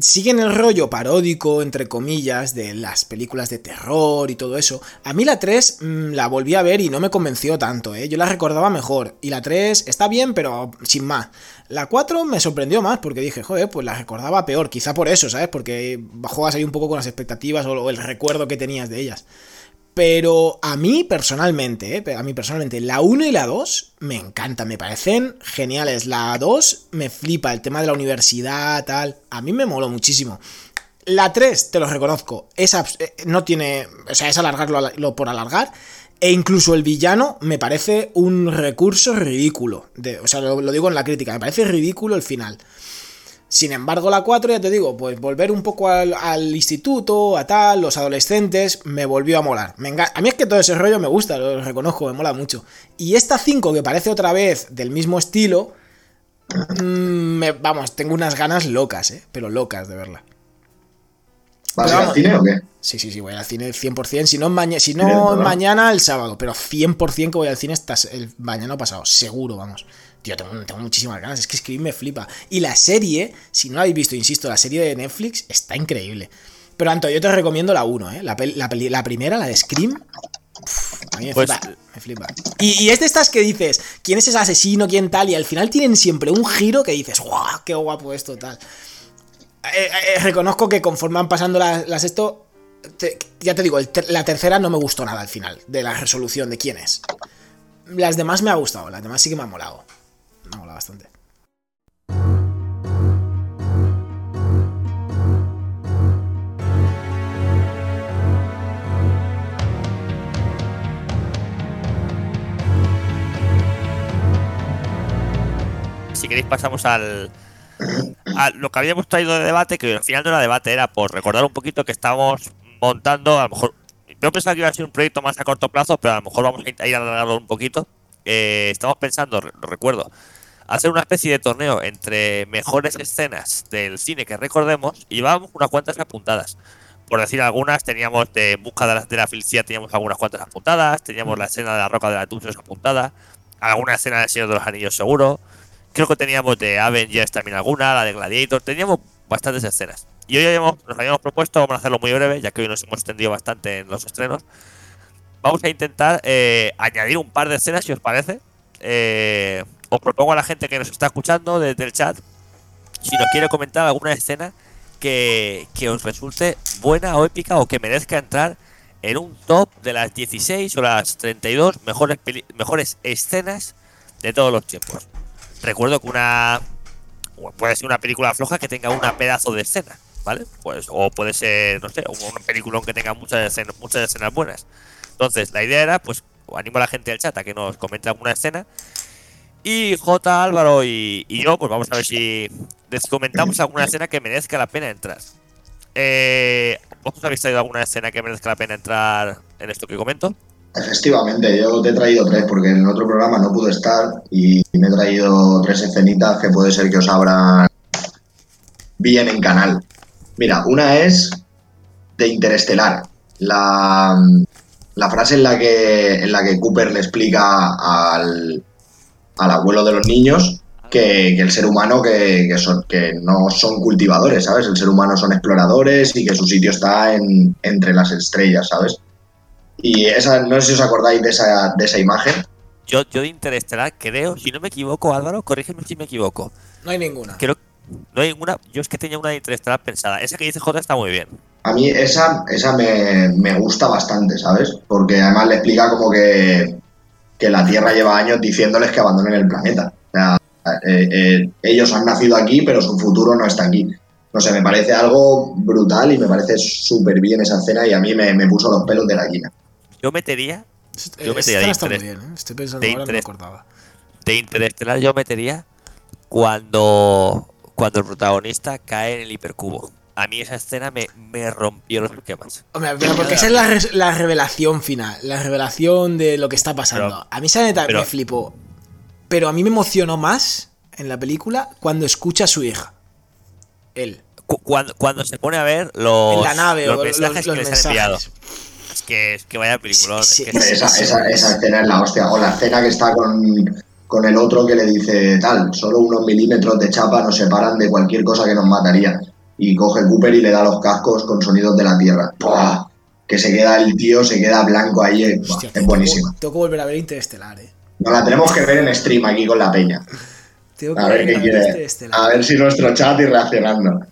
siguen el rollo paródico, entre comillas, de las películas de terror y todo eso. A mí la 3 mm, la volví a ver y no me convenció tanto, ¿eh? Yo la recordaba mejor. Y la 3 está bien, pero sin más. La 4 me sorprendió más porque dije, joder, pues la recordaba peor. Quizá por eso, ¿sabes? Porque juegas ahí un poco con las expectativas o el recuerdo que tenías de ellas. Pero a mí personalmente, eh, a mí personalmente, la 1 y la 2 me encantan, me parecen geniales. La 2 me flipa, el tema de la universidad, tal. A mí me moló muchísimo. La 3, te lo reconozco, eh, no tiene. O sea, es alargarlo por alargar. E incluso el villano me parece un recurso ridículo. De, o sea, lo digo en la crítica, me parece ridículo el final. Sin embargo, la 4, ya te digo, pues volver un poco al, instituto, a tal, los adolescentes, me volvió a molar. a mí es que todo ese rollo me gusta, lo reconozco, me mola mucho. Y esta 5, que parece otra vez del mismo estilo, mm, vamos, tengo unas ganas locas, ¿eh? Pero locas de verla. ¿Vas al cine o qué? Sí, sí, sí, voy al cine 100%. Si no, si no mañana, el sábado, pero 100% que voy al cine hasta el mañana pasado, seguro, vamos. Tío, tengo, muchísimas ganas. Es que escribir me flipa. Y la serie, si no la habéis visto, insisto, la serie de Netflix está increíble. Pero Anto, yo te recomiendo la 1, ¿eh? La, la, primera, la de Scream. a mí me pues flipa. Me flipa. Y, y, es de estas que dices, ¿quién es ese asesino? ¿Quién tal? Y al final tienen siempre un giro que dices, ¡guau! ¡Qué guapo esto, tal! Eh, eh, reconozco que conforme van pasando las, esto. ya te digo, la tercera no me gustó nada al final, de la resolución de quién es. Las demás me ha gustado, las demás sí que me han molado. Me mola bastante. Si queréis pasamos al, a lo que habíamos traído de debate, que al final no era debate, era por recordar un poquito que estamos montando, a lo mejor, yo pensaba que iba a ser un proyecto más a corto plazo, pero a lo mejor vamos a ir alargarlo un poquito. Eh, estamos pensando, lo recuerdo, hacer una especie de torneo entre mejores escenas del cine que recordemos y llevábamos unas cuantas apuntadas. Por decir algunas, teníamos de Busca de la, de la Felicidad, teníamos algunas cuantas apuntadas, teníamos la escena de la Roca de la Tuchos apuntada, alguna escena del Señor de los Anillos seguro, creo que teníamos de Avengers también alguna, la de Gladiator, teníamos bastantes escenas. Y hoy habíamos- nos habíamos propuesto, vamos a hacerlo muy breve, ya que hoy nos hemos extendido bastante en los estrenos, vamos a intentar eh, añadir un par de escenas, si os parece. Eh, os propongo a la gente que nos está escuchando desde el chat, si nos quiere comentar alguna escena que, que os resulte buena o épica o que merezca entrar en un top de las 16 o las 32 mejores, mejores escenas de todos los tiempos. Recuerdo que una puede ser una película floja que tenga una pedazo de escena, ¿vale? Pues o puede ser, no sé, un película que tenga muchas escenas, muchas escenas buenas. Entonces, la idea era, pues, animo a la gente del chat a que nos comente alguna escena. Y J, Álvaro y, yo, pues vamos a ver si les comentamos alguna escena que merezca la pena entrar. Eh, ¿Vosotros habéis traído alguna escena que merezca la pena entrar en esto que comento? Efectivamente, yo te he traído tres porque en el otro programa no pude estar y me he traído tres escenitas que puede ser que os abran bien en canal. Mira, una es de Interestelar. La, la frase en la que en la que Cooper le explica al, al abuelo de los niños que, que el ser humano que, que son, que no son cultivadores, ¿sabes? El ser humano son exploradores y que su sitio está en, entre las estrellas, ¿sabes? Y esa, no sé si os acordáis de esa, de esa imagen. Yo, yo de Interestelar creo, si no me equivoco, Álvaro, corrígeme si me equivoco. No hay ninguna. Creo no hay ninguna. Yo es que tenía una de Interestelar pensada. Esa que dice J está muy bien. A mí esa, esa me, me gusta bastante, ¿sabes? Porque además le explica como que, que la Tierra lleva años diciéndoles que abandonen el planeta. O sea, eh, eh, ellos han nacido aquí, pero su futuro no está aquí. No sé, me parece algo brutal y me parece súper bien esa escena y a mí me, me puso los pelos de la gallina. Yo metería Yo metería de está muy interés- bien, ¿eh? Estoy pensando de ahora, no me acordaba. de Interestelar, yo metería cuando, cuando el protagonista cae en el hipercubo. A mí esa escena me, me rompió los esquemas. Hombre, pero porque esa es la, res- la revelación final, la revelación de lo que está pasando. Pero- a mí esa neta pero- me flipó. Pero a mí me emocionó más en la película cuando escucha a su hija. Él. Cu- Cuando, cuando se pone a ver los, en la nave los o mensajes los, que los les han enviado. mensajes. Es que, es que vaya peliculón. Sí, es sí, que- sí. Esa, esa, esa escena es la hostia. O la escena que está con, con el otro que le dice tal, solo unos milímetros de chapa nos separan de cualquier cosa que nos mataría. Y coge Cooper y le da los cascos con sonidos de la Tierra. ¡Buah! Que se queda el tío, se queda blanco ahí. eh, Hostia, es tengo, buenísimo. tengo que volver a ver Interestelar, eh. Nos la tenemos que ver en stream aquí con la peña. Tengo que A ver qué volver quiere. A ver si nuestro chat y reaccionando.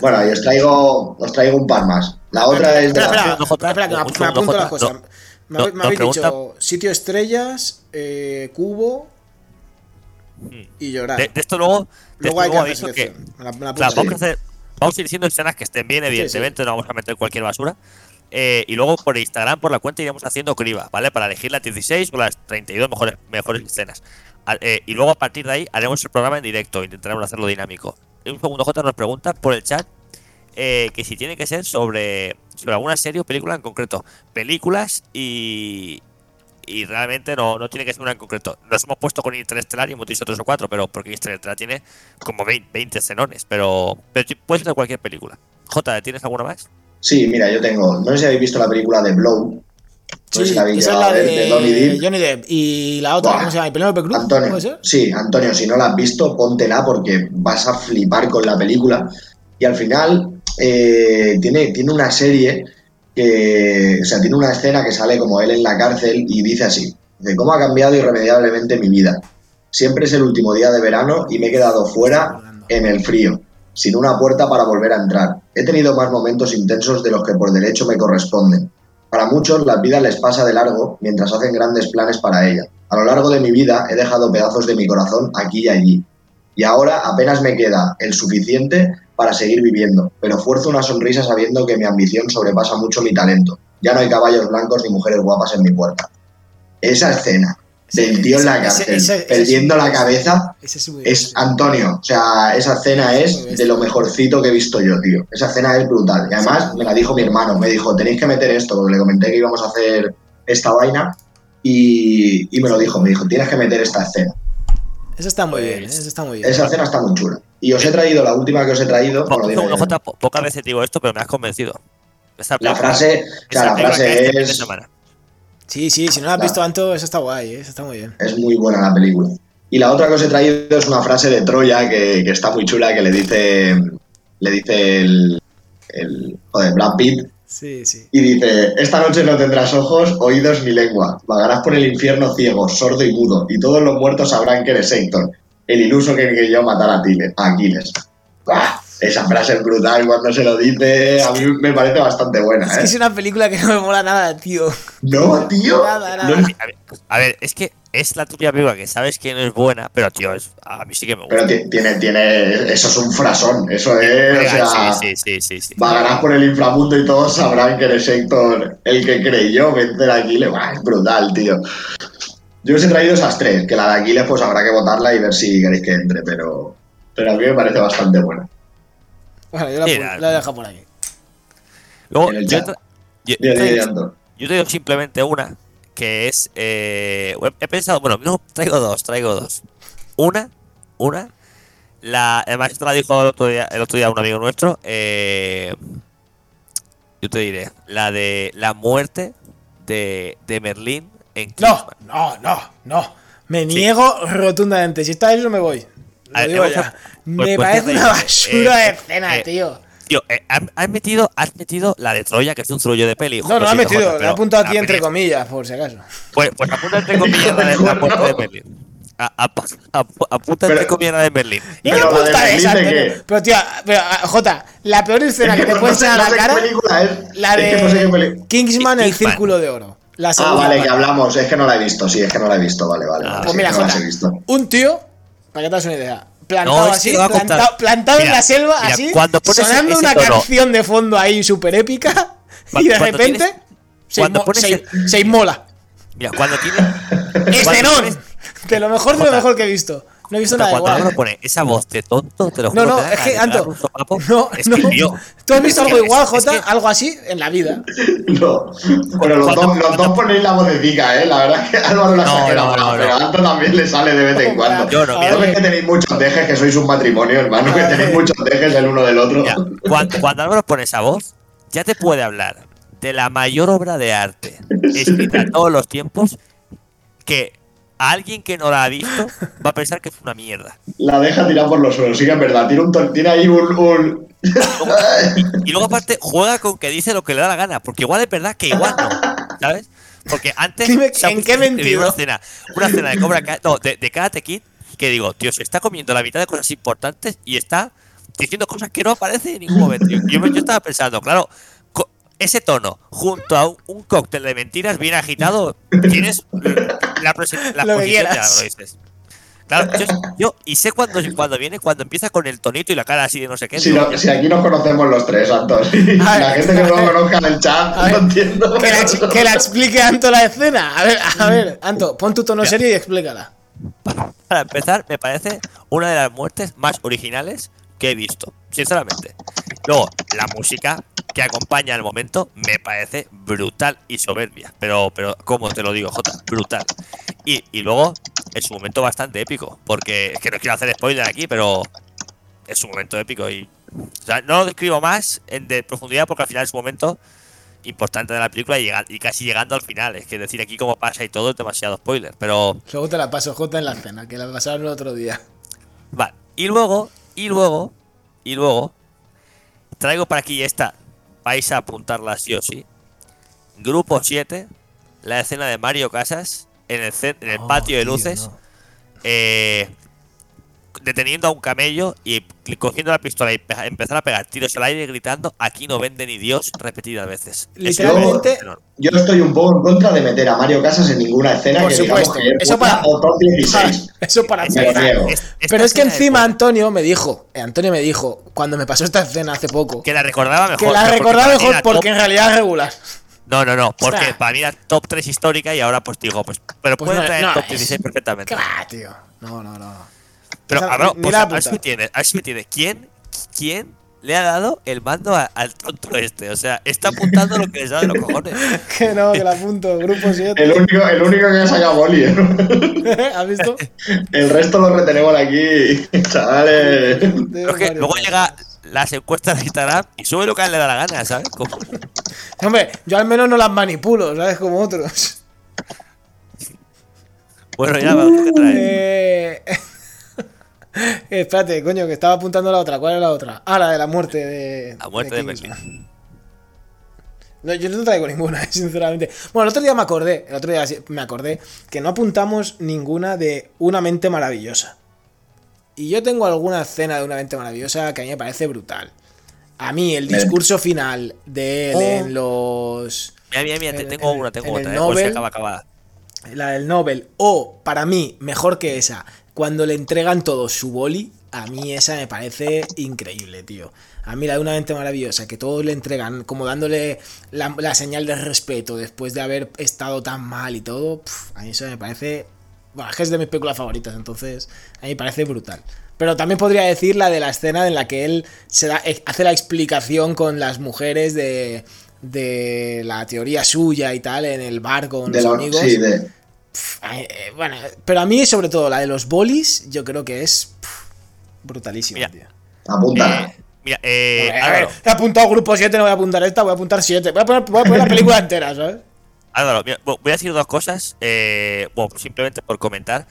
Bueno, y os traigo, os traigo un par más. La otra es de Espera, la- espera, espera, que me, apunto las cosas. No, me, no, me no, habéis pregunta- dicho sitio estrellas, eh, cubo y llorar. de, de esto luego, de Luego esto hay que luego hacer que, selección. Me la- la Claro, apunto. vamos a, hacer, vamos a ir diciendo escenas que estén bien, Sí, sí. evidentemente, no vamos a meter cualquier basura. Eh, y luego por Instagram, por la cuenta, iremos haciendo criba, ¿vale? Para elegir las 16 o las 32 mejores, mejores escenas. A- eh, y luego a partir de ahí haremos el programa en directo, intentaremos hacerlo dinámico. Un segundo, J nos pregunta por el chat eh, que si tiene que ser sobre, sobre alguna serie o película en concreto. Películas y, y realmente no, no tiene que ser una en concreto. Nos hemos puesto con Interestelar y hemos dicho tres o cuatro, pero porque Interestelar tiene como 20, 20 xenones, pero, pero puede ser cualquier película. J, ¿tienes alguna más? Sí, mira, yo tengo. No sé si habéis visto la película de Blow. No sé Sí, si la habéis esa es la de Depp. Johnny Depp. Y la otra, Buah. ¿cómo se llama? ¿Y Penélope Cruz? Antonio, ¿Puede ser? sí, Antonio, si no la has visto, póntela porque vas a flipar con la película. Y al final eh, tiene, tiene una serie que, o sea, tiene una escena que sale como él en la cárcel y dice así, de cómo ha cambiado irremediablemente mi vida. Siempre es el último día de verano y me he quedado fuera en el frío, sin una puerta para volver a entrar. He tenido más momentos intensos de los que por derecho me corresponden. Para muchos la vida les pasa de largo mientras hacen grandes planes para ella. A lo largo de mi vida he dejado pedazos de mi corazón aquí y allí. Y ahora apenas me queda el suficiente para seguir viviendo, pero fuerzo una sonrisa sabiendo que mi ambición sobrepasa mucho mi talento. Ya no hay caballos blancos ni mujeres guapas en mi puerta. Esa escena del tío en la cárcel, ese- ese- perdiendo ese- la cabeza, es Antonio. O sea, esa escena es de lo mejorcito que he visto yo, tío. Esa escena es brutal. Y además me la dijo mi hermano. Me dijo, tenéis que meter esto, porque le comenté que íbamos a hacer esta vaina. Y, y me lo dijo, me dijo, tienes que meter esta escena. Esa está muy Pues, bien, ¿eh? esa está muy bien. Esa escena está muy chula. Y os he traído, la última que os he traído. Po- pocas veces digo esto, pero me has convencido. Esa La frase, o sea, esa la frase este es, semana. Sí, sí, si no la has visto antes, esa está guay, ¿eh? esa está muy bien. es muy buena la película. Y la otra que os he traído es una frase de Troya que, que está muy chula, que le dice, le dice el, el joder, Brad Pitt, Sí, sí. y dice, esta noche no tendrás ojos, oídos ni lengua, vagarás por el infierno ciego, sordo y mudo, y todos los muertos sabrán que eres Héctor, el iluso que creyó matar a, Aquiles. ¡Buah! Esa frase es brutal cuando se lo dice, a mí me parece bastante buena, Es que ¿eh? es una película que no me mola nada, tío. No, tío. Nada, nada. No, A ver, a ver, es que es la tuya película que sabes que no es buena, pero tío, es, a mí sí que me gusta. pero ti- tiene, tiene, eso es un frasón, eso es, o sea, sí, sí, sí, sí, sí. vagarás por el inframundo y todos sabrán que eres Héctor el que creyó vencer a Aquiles. Buah, es brutal, tío. Yo os he traído esas tres, que la de Aquiles pues habrá que votarla y ver si queréis que entre, pero, pero a mí me parece bastante buena. Bueno, yo la, Sí, la- dejado por aquí. Luego, yo, yo- yo dile, traigo- Anton. yo traigo simplemente una, que es... eh, he, pensado, bueno, no, traigo dos, traigo dos. Una, una, la, además esto la dijo el otro día, el otro día un amigo nuestro, eh, yo te diré, la de la muerte de, de Merlín en No, Kingsman. no, no, no. Me niego rotundamente. Si está eso, me voy. Lo A ver, digo hemos- ya. pues- Me pues parece te una basura eh, de escena, eh, tío. Tío, eh, has, has metido, has metido la de Troya, que es un trollo de peli. No, no lo la he siento, metido, Jota, la he pero apuntado la aquí entre comillas, por si acaso. Pues, pues apunta entre *laughs* comillas la de la de Merlín. A- a- a- apunta entre Pero- comillas la de Merlín. ¿Y Pero qué la de puta Berlín es, de Antonio? qué? Pero, tío, pero, Jota, la peor escena que te no puede sé- echar a no la cara, película es. la Es que no sé qué de Kingsman, el Kingsman. círculo de oro. La Ah, vale, que hablamos. Es que no la he visto, sí, es que no la he visto. Vale, vale. Ah, Pues sí, mira, no Jota, un tío, para que te hagas una idea, plantado No, así, plantado, en la selva, mira, así, cuando pones sonando ese una tono- canción de fondo ahí súper épica, *laughs* y de repente tienes- se, inmo- pones se- el- se inmola. Mira, cuando tiene. *laughs* cuando ¡Escenón! pones- De lo mejor de lo mejor que he visto. No he visto pero nada cuando igual. Álvaro pone esa voz de tonto, te lo No, juro no, da es que, de Anto, *laughs* no, Es no. que, tío, ¿Tú has visto es algo que- igual, es Jota? que- Algo así en la vida. *laughs* No, pero los Cuando- dos, los dos ponéis la vocecita, ¿eh? La verdad es que *laughs* Álvaro la No, no, no, pero no. a Anto también le sale de vez en cuando. Yo no, A mira, ¿No ves que tenéis muchos dejes, que sois un matrimonio, hermano? Que A tenéis muchos dejes el uno del otro. Mira, cuando, cuando Álvaro pone esa voz, ya te puede hablar de la mayor obra de arte escrita en todos los tiempos que a alguien que no la ha visto va a pensar que es una mierda. La deja tirar por los suelos, sí que es verdad. Tiene, un, tiene ahí un. un- Y luego aparte juega con que dice lo que le da la gana, porque igual es verdad que igual no, ¿sabes? Porque antes ¿en qué a escribir sentido? una escena de Cobra Kai- no, de, de Karate Kid, que digo, tío, se está comiendo la mitad de cosas importantes y está diciendo cosas que no aparecen en ningún momento. Yo, yo- yo estaba pensando, claro, ese tono junto a un, un cóctel de mentiras bien agitado, tienes la, la Lo posición algo, dices. Claro, yo, yo- y sé cuando, cuando viene, cuando empieza con el tonito y la cara así de no sé qué. Si, digo, no- si aquí nos conocemos los tres, Anton. *laughs* A la ver, gente que no lo conozca en el chat, A ver, no entiendo. Que la, que la explique Anto la escena. A ver, a ver, Anto, pon tu tono serio y explícala. Para empezar, me parece una de las muertes más originales que he visto, sinceramente. Luego, la música que acompaña el momento me parece brutal y soberbia. Pero, pero, como te lo digo, Jota, brutal. Y, y luego, es un momento bastante épico, porque es que no quiero hacer spoiler aquí, pero es un momento épico y. O sea, no lo describo más en de profundidad porque al final es un momento importante de la película y, casi llegando al final. Es que decir aquí cómo pasa y todo es demasiado spoiler, pero. Luego te la paso, Jota, en la escena, que la pasaron el otro día. Vale. Y luego, y luego, y luego, traigo para aquí esta. Vais a apuntarla sí o sí. Grupo 7, la escena de Mario Casas en el, cen- en el Oh, patio de tío, luces, no. eh, deteniendo a un camello y cogiendo la pistola y pe- empezar a pegar tiros al aire gritando: Aquí no vende ni Dios repetidas veces. Literalmente-. Yo estoy un poco en contra de meter a Mario Casas en ninguna escena Por que supuesto. digamos que es Eso para- o top 16. Eso para esta Pero es que encima Antonio me dijo, eh, Antonio me dijo, cuando me pasó esta escena hace poco, que la recordaba mejor. que la recordaba mí mejor porque top- en realidad es regular. No, no, no, porque sea, para mí era top 3 histórica y ahora pues digo, pues, pero Pues puede no, traer no, top es- 16 perfectamente. ¿Qué va, tío? No, no, no. Pero Esa- a ver, ni pues, si me entiendes, a ver si me entiendes. ¿Quién, quién le ha dado el mando a- al tonto este. O sea, está apuntando lo que le sale de los cojones. *laughs* Que no, que la apunto. Grupo 7. El único, el único que ha sacado boli. ¿eh? *laughs* ¿Has visto? El resto lo retenemos aquí, chavales. Pero que luego llega las encuestas de Instagram y sube lo que le da la gana, ¿sabes? Como- *laughs* Hombre, yo al menos no las manipulo, ¿sabes? Como otros. Bueno, ya, vamos, ¿qué traes? Eh... *laughs* Espérate, coño, que estaba apuntando la otra. ¿Cuál es la otra? Ah, la de la muerte de. La muerte de Kingsman. *laughs* No, yo no traigo ninguna, *laughs* sinceramente. Bueno, el otro día me acordé, el otro día me acordé que no apuntamos ninguna de Una mente maravillosa. Y yo tengo alguna escena de Una mente maravillosa que a mí me parece brutal. A mí el discurso final de él Oh. en los Mira, mira, mira, te- en- tengo en- una, tengo en otra, el eh, pues se Nobel- acaba acabada. la del Nobel, o para mí, mejor que esa, cuando le entregan todo su boli, a mí esa me parece increíble, tío. A mí la de una mente maravillosa, que todos le entregan, como dándole la, la señal de respeto después de haber estado tan mal y todo, pf, a mí eso me parece... Bueno, es de mis películas favoritas, entonces a mí me parece brutal. Pero también podría decir la de la escena en la que él se da, eh, hace la explicación con las mujeres de, de la teoría suya y tal en el bar con De los lo- amigos. sí, de, bueno, pero a mí, sobre todo, la de los bolis, yo creo que es brutalísima, Mira. tío. apúntala. Eh, mira, eh, A ver, he apuntado grupo 7, no voy a apuntar esta, voy a apuntar 7. Voy a poner, voy a poner la película *laughs* entera, ¿sabes? Álvaro, mira, voy a decir dos cosas, eh, bueno, simplemente por comentar.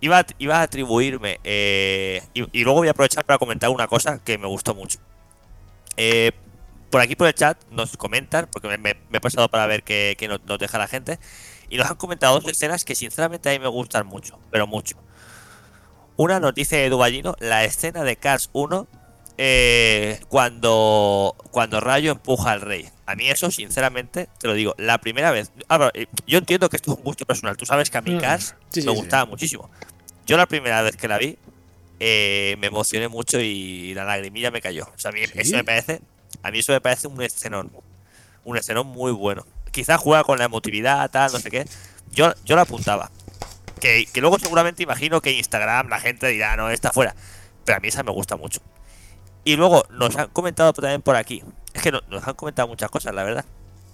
Iba a, iba a atribuirme, eh, y, y luego voy a aprovechar para comentar una cosa que me gustó mucho. Eh, por aquí por el chat nos comentan, porque me, me- me he pasado para ver qué, qué nos, nos deja la gente, y nos han comentado dos escenas que sinceramente a mí me gustan mucho, pero mucho. Una nos dice Edu Ballino, la escena de Cars 1 eh, cuando, cuando Rayo empuja al rey. A mí eso, sinceramente, te lo digo, la primera vez... Álvaro, eh, yo entiendo que esto es un gusto personal. Tú sabes que a mí Mm, Cars sí, me sí. gustaba muchísimo. Yo la primera vez que la vi eh, me emocioné mucho y la lagrimilla me cayó. O sea, a mí eso me parece... A mí eso me parece un escenón. Un escenón muy bueno. Quizás juega con la emotividad, tal, no sé qué. Yo, yo la apuntaba. Que, que luego seguramente imagino que Instagram la gente dirá, no, está fuera. Pero a mí esa me gusta mucho. Y luego nos han comentado también por aquí. Es que no- nos han comentado muchas cosas, la verdad.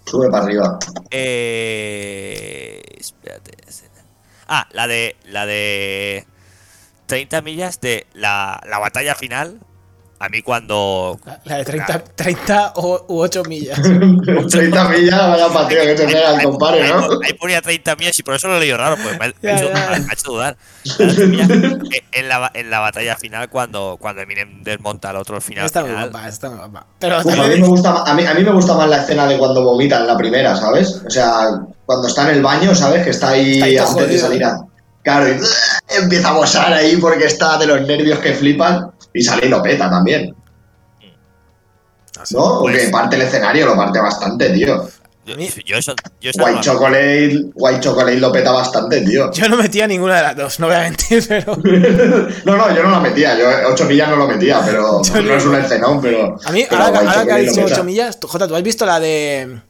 Sube para arriba. Eh, espérate. Ah, la de. La de. 30 millas de la, la batalla final. A mí cuando. La, la de 30, 30 o, u 8 millas. *laughs* 30 millas, vaya pateo que se pega el ahí- ¿no? Ahí ponía 30 millas y por eso lo he leído raro, pues me, ha- me hecho, ya. me ha hecho dudar. *laughs* 30 millas, eh, en, la, en la batalla final, cuando, cuando Eminem desmonta al otro al final. Está muy final, guapa, está muy guapa. Pero Uf, a, mí me gusta, a, mí, a mí me gusta más la escena de cuando vomita en la primera, ¿sabes? O sea, cuando está en el baño, ¿sabes? Que está ahí, Está ahí todo antes de salir ¿eh? a... Claro, y empieza a bosar ahí porque está de los nervios que flipan y sale y lo peta también, ¿no? Porque Pues- parte el escenario, lo parte bastante, tío. yo, A mí- yo eso, yo eso no White Chocolate, White Chocolate lo peta bastante, tío. *laughs* Yo no metía ninguna de las dos, no voy a mentir, pero. *laughs* No, no, yo no la metía, yo 8 millas no lo metía, pero *laughs* Yo no es un escenón, pero... A mí, pero ahora, ahora que ha Chocolate lo dicho peta. 8 millas, tú- Jota, ¿tú has visto la de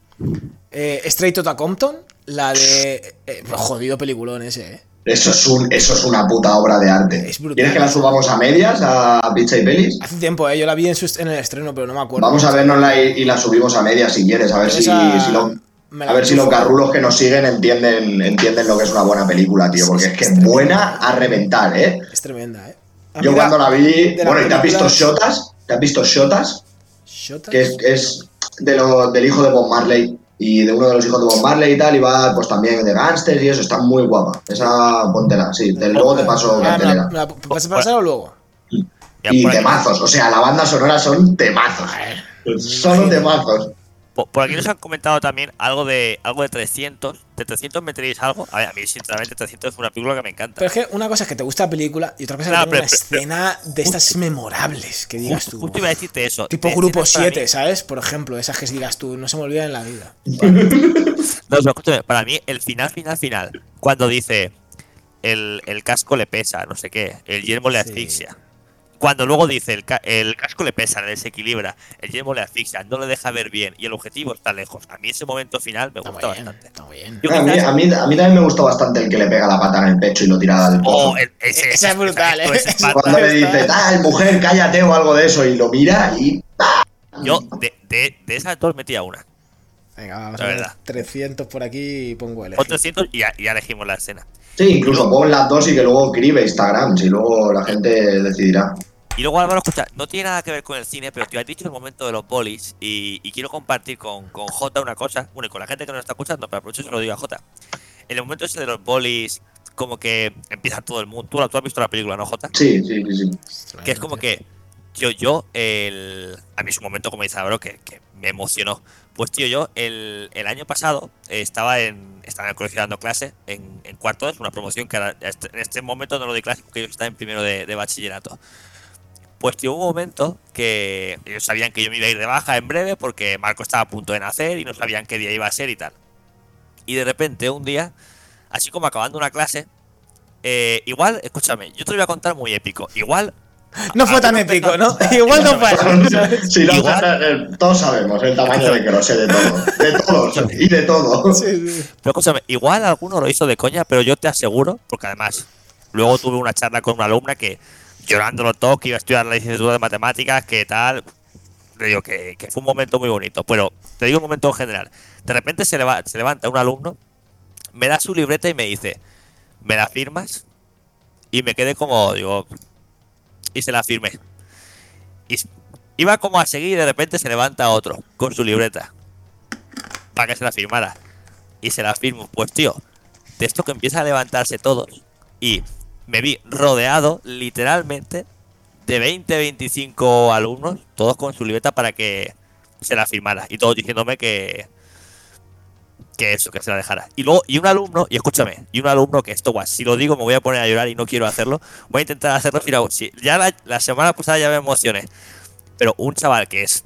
eh, Straight Outta Compton? La de. eh, jodido peliculón ese, ¿eh? Eso es, un, eso es una puta obra de arte. Es brutal. ¿Quieres que la subamos a medias, a Pizza y Pelis? Hace tiempo, ¿eh? Yo la vi en, su- en el estreno, pero no me acuerdo. Vamos a vernosla y, y la subimos a medias si quieres, a ver si, lo- a ver si los garrulos que nos siguen entienden, entienden lo que es una buena película, tío, porque es que es buena a reventar, ¿eh? Es tremenda, ¿eh? A Yo cuando la vi, bueno, ¿y te has visto Shotas? ¿Te has visto Shotas? ¿Shotas? Que es, es de lo- del hijo de Bob Marley y de uno de los hijos de Bob Marley y tal, y va pues también de gángsters y eso, está muy guapa. Esa póntela, sí, te- luego te paso Ah, la- cartelera. me la- ¿Vas a pasarlo luego? Y temazos, o sea, la banda sonora son temazos. Solo temazos. por- por aquí nos han comentado también algo de algo de 300. ¿De 300 meteréis algo? A ver, a mí, sinceramente, 300 es una película que me encanta. Pero es que una cosa es que te gusta la película y otra cosa es que No, pero- una pero- escena de estas memorables que digas Justo, tú. justo iba a decirte eso. Tipo De Grupo escenas para 7, mí- ¿sabes? Por ejemplo, esas que digas tú, no se me olvidan en la vida. *laughs* No, pero escúchame, para mí el final, final, final, cuando dice el, el casco le pesa, no sé qué, el yermo le Sí. Cuando luego dice el, ca- el casco le pesa, le desequilibra, el yermo le asfixia, no le deja ver bien y el objetivo está lejos. A mí ese momento final me Está gusta bien, bastante. está muy bien. Yo A mí, quizás- a, mí, a mí también me gustó bastante el que le pega la pata en el pecho y lo tira del pozo. Oh, el- ese, Esa es brutal, ¿eh? es Esa- *laughs* espanto. Cuando le dice, tal, mujer, cállate o algo de eso, y lo mira y Yo de, de, de esas dos metía una. Venga, vamos La a ver. verdad. 300 por aquí y pongo el O 300 y ya, y ya elegimos la escena. Sí, incluso pon las dos y que luego escribe Instagram, si luego la gente decidirá. Y luego Álvaro, escucha, no tiene nada que ver con el cine, pero te has dicho el momento de los bolis y, y quiero compartir con, con Jota una cosa, bueno, y con la gente que nos está escuchando, pero aprovecho y se lo digo a Jota. En el momento ese de los bolis, como que empieza todo el mundo. Tú, tú has visto la película, ¿no, Jota? Sí, sí, sí, sí. Que es como que yo, yo, el. A mí es un momento, como dice Álvaro, que, que me emocionó. Pues, tío, yo el, el año pasado eh, estaba en estaba en el colegio dando clase en, en cuarto, es una promoción que ahora, en este momento no lo doy clase porque yo estaba en primero de, de bachillerato. Pues, hubo un momento que ellos sabían que yo me iba a ir de baja en breve porque Marco estaba a punto de nacer y no sabían qué día iba a ser y tal. Y de repente, un día, así como acabando una clase, eh, igual, escúchame, yo te lo voy a contar muy épico. Igual No fue tan épico, ¿no? *laughs* Igual no fue. Sí, no, Igual- eh, todos sabemos el tamaño de que lo sé de todo. De todos *laughs* y de todo. *laughs* Sí, sí. Pero escúchame, igual alguno lo hizo de coña, pero yo te aseguro, porque además, luego tuve una charla con una alumna que llorándolo todo, que iba a estudiar la licenciatura de matemáticas, que tal. Le digo que, fue un momento muy bonito. Pero te digo un momento en general. De repente se, leva- se levanta un alumno, me da su libreta y me dice, ¿me la firmas? Y me quedé como, digo, y se la firmé. Iba como a seguir y de repente se levanta otro con su libreta para que se la firmara y se la firmo. Pues tío, de esto que empieza a levantarse todos y me vi rodeado literalmente de 20, 25 alumnos, todos con su libreta para que se la firmara y todos diciéndome que que eso, que se la dejara. Y luego, y un alumno, y escúchame, y un alumno que esto, guau, si lo digo me voy a poner a llorar y no quiero hacerlo, voy a intentar hacerlo, mira, si, ya la, semana pasada ya me emocioné, pero un chaval que es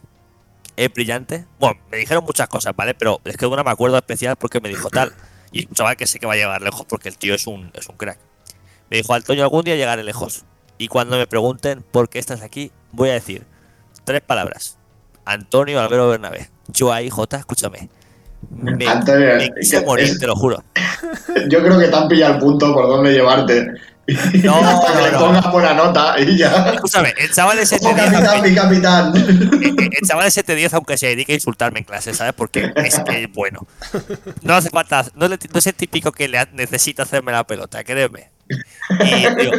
es brillante. Bueno, me dijeron muchas cosas, ¿vale? Pero es que una me acuerdo especial porque me dijo tal. Y un chaval que sé que va a llegar lejos porque el tío es un, es un crack. Me dijo, Antonio, algún día llegaré lejos. Y cuando me pregunten por qué estás aquí, voy a decir tres palabras. Antonio Albero Bernabé. Yo ahí, Jota, escúchame. Me, *laughs* Antonio, me quise morir, es- te lo juro. *laughs* Yo creo que te han pillado el punto por dónde llevarte. *laughs* No, Hasta que no, le no. pongas buena nota y ya. Escúchame, el chaval mi capitán. el chaval ese te 10 aunque se dedique a insultarme en clase, ¿sabes? Porque es que es bueno. No hace falta, no, le- no es el típico que le ha- necesita hacerme la pelota, créeme. Y, digo-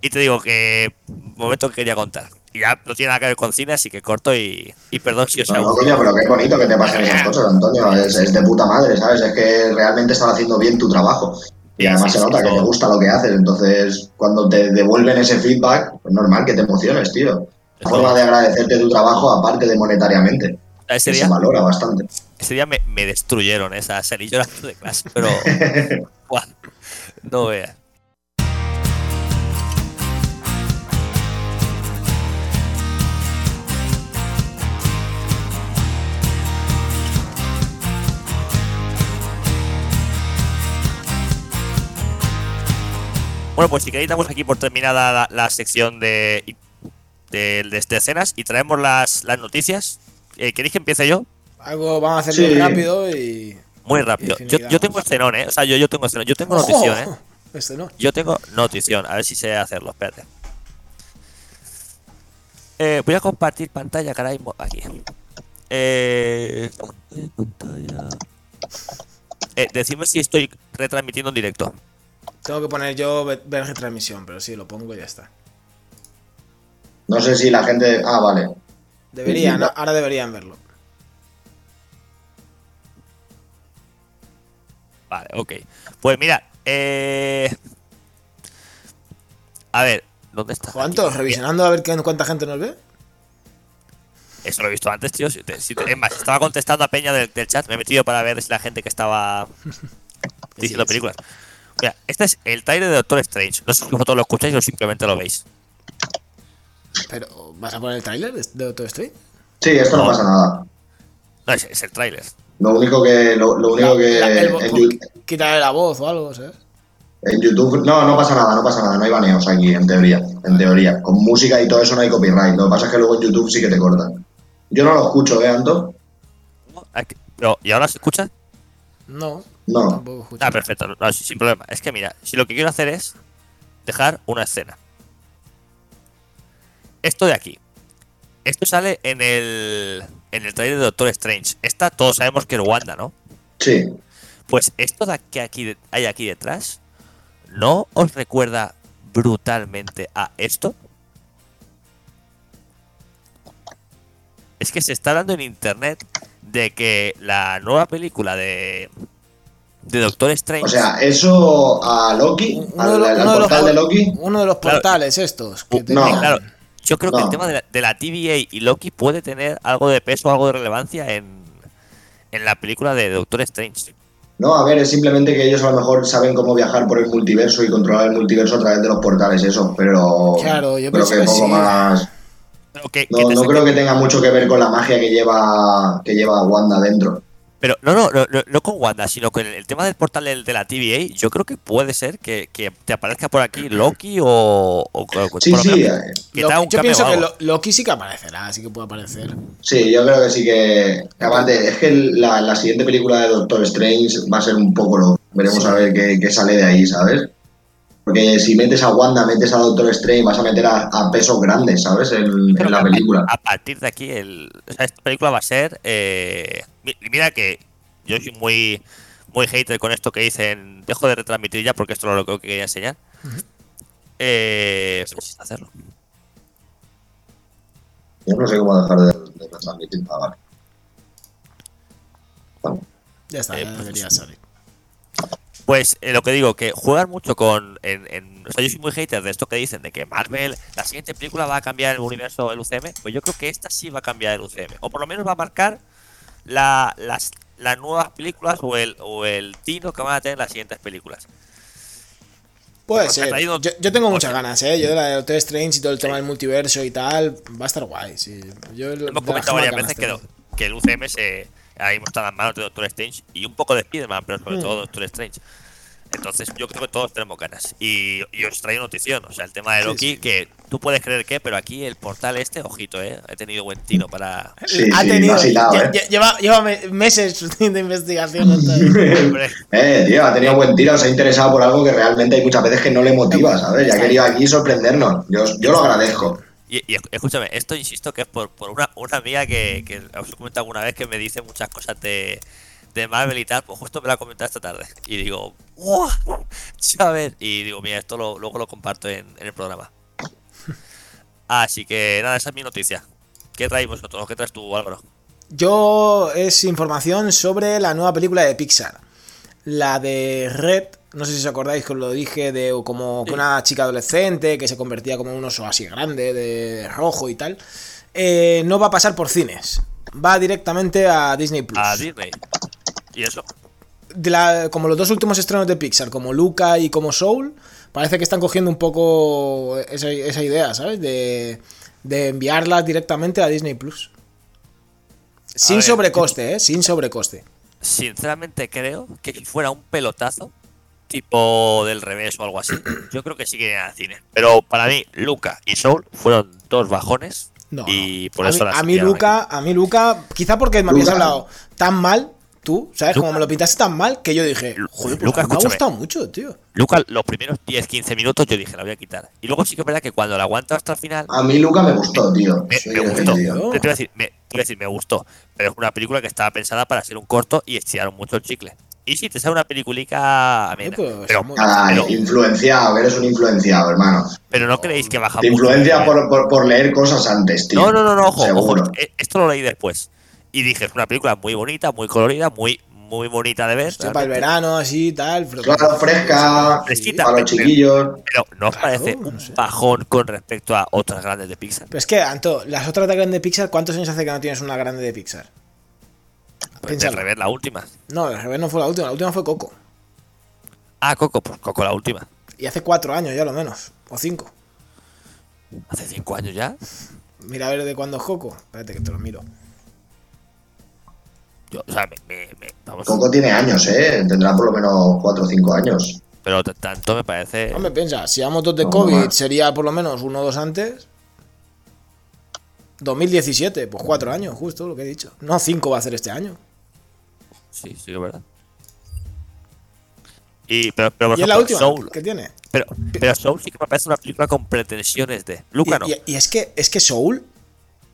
y te digo que momento que quería contar. Y ya no tiene nada que ver con cine, así que corto y, y perdón si os No, no, coño, pero qué bonito que te pasen esas cosas, Antonio. Es, es de puta madre, ¿sabes? Es que realmente estás haciendo bien tu trabajo. Y además sí, se nota sí, que te gusta lo que haces. Entonces, cuando te devuelven ese feedback, pues normal que te emociones, tío. Es Forma de agradecerte tu trabajo, aparte de monetariamente. Ese día, se valora bastante. ese día me, me destruyeron esa salí llorando de clase, pero. *laughs* No veas. Bueno, pues si queréis damos aquí por terminada la, la sección de, de, de- de escenas y traemos las, las noticias. Eh, ¿Queréis que empiece yo? Algo vamos a hacerlo Sí. rápido y. Muy rápido. Y Yo, tengo escenón, ¿eh? O sea, yo, yo tengo escenón. Yo tengo notición, ¿eh? Yo tengo notición. A ver si sé hacerlo. Espérate. Eh, voy a compartir pantalla, caray. Aquí. Eh, pantalla. Eh, decidme si estoy retransmitiendo en directo. Tengo que poner yo ve- ver transmisión, pero sí, lo pongo y ya está. No sé si la gente. Ah, vale. Deberían, ¿no? ahora deberían verlo. Vale, ok. Pues mira, eh... A ver, ¿dónde está? ¿Cuántos? Aquí. Revisionando a ver qué- cuánta gente nos ve. Eso lo he visto antes, tío. Si te- si te- es más, estaba contestando a Peña del, del chat. Me he metido para ver si la gente que estaba *laughs* diciendo Sí, sí. películas. Mira, este es el trailer de Doctor Strange. No sé si vosotros lo escucháis o simplemente lo veis. Pero, ¿vas a poner el tráiler de, Doctor Strange? Sí, esto no, No. pasa nada. No, es, es el tráiler. Lo único que. Lo, lo único que. La- el vo- en, Yu- Quitarle la voz o algo, ¿sabes? en YouTube. No, no pasa nada, no pasa nada. No hay baneos aquí, en teoría. En teoría. Con música y todo eso no hay copyright. Lo que pasa es que luego en YouTube sí que te cortan. Yo no lo escucho, ¿eh, Anto? Aquí- Pero, ¿y ahora se escucha? No. No. Ah, perfecto. No, sin problema. Es que mira, si lo que quiero hacer es dejar una escena. Esto de aquí. Esto sale en el, en el trailer de Doctor Strange. Esta todos sabemos que es Wanda, ¿no? Sí. Pues esto de que aquí hay aquí detrás, ¿no os recuerda brutalmente a esto? Es que se está hablando en internet de que la nueva película de, de Doctor Strange. O sea, eso a Loki, Uno al, de los- al uno de los portal de Loki. Uno de los Claro. portales estos. Que No. Claro, yo creo que el No. tema de la, de la TVA y Loki puede tener algo de peso, algo de relevancia en, en la película de Doctor Strange. No, a ver, es simplemente que ellos a lo mejor saben cómo viajar por el multiverso y controlar el multiverso a través de los portales, eso, pero Claro, yo creo que que poco sí. más. Pero que, que No, no creo que tenga mucho que ver con la magia que lleva que lleva Wanda dentro. Pero no, no, no, no, con Wanda, sino con el, el tema del portal del- de, la TVA. Yo creo que puede ser que, que te aparezca por aquí Loki o. o- o- Sí, por lo sí, menos eh, que un yo pienso que. Lo- Loki sí que aparecerá, sí que puede aparecer. sí, yo creo que sí que. Aparte, es que la, la siguiente película de Doctor Strange va a ser un poco lo. Veremos Sí. a ver qué, qué sale de ahí, ¿sabes? Porque si metes a Wanda, metes a Doctor Strange, vas a meter a, a pesos grandes, ¿sabes? En, la a- película. A, partir de aquí, el, o sea, esta película va a ser. Eh, mi- mira que yo soy muy muy hater con esto que dicen. Dejo de retransmitir ya porque esto es lo que quería enseñar. Eh, sí, hacerlo. Yo no sé cómo dejar de, de retransmitir. Ah, vale. Bueno, Ya está, Eh, ya pues debería eso. salir. Pues eh, lo que digo, que juegan mucho con. En, en- o sea, yo soy muy hater de esto que dicen, de que Marvel, la siguiente película va a cambiar el universo del UCM. Pues yo creo que esta sí va a cambiar el UCM. O por lo menos va a marcar la- las, las nuevas películas o el, o el tino que van a tener las siguientes películas. Puede ser. traído- Yo, yo tengo muchas ganas, ¿eh? Yo de la de Doctor Strange y todo el tema del multiverso y tal, va a estar guay, sí. Yo Hemos comentado varias veces que, que el UCM se, ahora mismo está en las manos de Doctor Strange y un poco de Spider-Man, pero sobre Mm. todo Doctor Strange. Entonces yo creo que todos tenemos ganas. Y, y os traigo notición, o sea, el tema de Loki, sí. que tú puedes creer que, pero aquí el portal este, ojito, eh, he tenido buen tino para... Sí, ha sí, tenido, vacilado, ¿eh? lle- lleva, lleva me- meses *laughs* de investigación. *laughs* Eh, tío, ha tenido buen tiro, se ha interesado por algo que realmente hay muchas veces que no le motiva, ¿sabes? Y ha querido aquí sorprendernos. Yo, yo lo agradezco. Y, escúchame, esto insisto que es por, por una, una amiga que, que os comentado alguna vez que me dice muchas cosas de, de Marvel y tal, pues justo me la ha comentado esta tarde. Y digo, ¡Wow! *laughs* ¿Sabes? Y digo, mira, esto luego lo comparto en, en el programa. Así que nada, esa es mi noticia. ¿Qué traéis vosotros? ¿Qué traes tú, Álvaro? Yo es información sobre la nueva película de Pixar. La de Red, no sé si os acordáis que os lo dije, de como que una chica adolescente que se convertía como en un oso así grande, de rojo y tal. Eh, no va a pasar por cines. Va directamente a Disney Plus. A Disney. ¿Y eso? de la- como los dos últimos estrenos de Pixar, como Luca y como Soul, parece que están cogiendo un poco esa, esa idea, ¿sabes? De, de enviarlas directamente a Disney Plus. Sin ver. sobrecoste, ¿eh? Sin sobrecoste. Sinceramente creo que si fuera un pelotazo, tipo del revés o algo así, *clears throat* yo creo que sí que irían al cine. Pero para mí, Luca y Soul fueron dos bajones. No, y no. por a eso mí, las a mí Luca, a mí Luca, quizá porque me habías hablado tan mal, tú, ¿sabes? Como Luca. me lo pintaste tan mal que yo dije, joder, pues Luca, me ha gustado mucho, tío. Luca, los primeros 10-15 minutos yo dije, la voy a quitar. Y luego sí que es verdad que cuando la aguanto hasta el final, A mí Luca me gustó, tío. me, gustó. Te, te voy a decir, me, te voy a decir, me gustó. Pero es una película que estaba pensada para ser un corto y estiraron mucho el chicle. Y sí, te sale una peliculica. Eh, pues, pero, muy- Nada, pero- influenciado, eres un influenciado, hermano. pero no creéis que baja Te influencia el- por, por, por leer cosas antes, tío. No, no, no, no, ojo, Seguro. ojo. eh, Esto lo leí después. Y dije, es una película muy bonita, muy colorida, muy, muy bonita de ver. Hostia, para el verano, así, tal. pero- Claro, fresca, Fresquita, para los pero- chiquillos. Pero ¿no os Claro, parece no un sé. bajón con respecto a otras grandes de Pixar? Pero es que, Anto, las otras de grande de Pixar, ¿cuántos años hace que no tienes una grande de Pixar? Pues de Piénsalo. revés, la última. No, al revés no fue la última, la última fue Coco. Ah, Coco, pues Coco la última. Y hace cuatro años ya lo menos, o cinco. Hace cinco años ya. Mira a ver de cuándo es Coco. Espérate que te lo miro. Yo, o sea, me, me- me- vamos, Coco tiene años, ¿eh? Tendrá por lo menos 4 o 5 años. pero tanto me parece. Hombre, piensa, si vamos dos de No, COVID, sería por lo menos uno o dos antes. 2017, pues cuatro años, justo lo que he dicho. No, cinco va a hacer este año. Sí, sí, es verdad. Y, pero, pero por y es la última Soul, que tiene. pero, pero Soul sí que me parece una película con pretensiones de. Luca no. Y, y- y es que es que Soul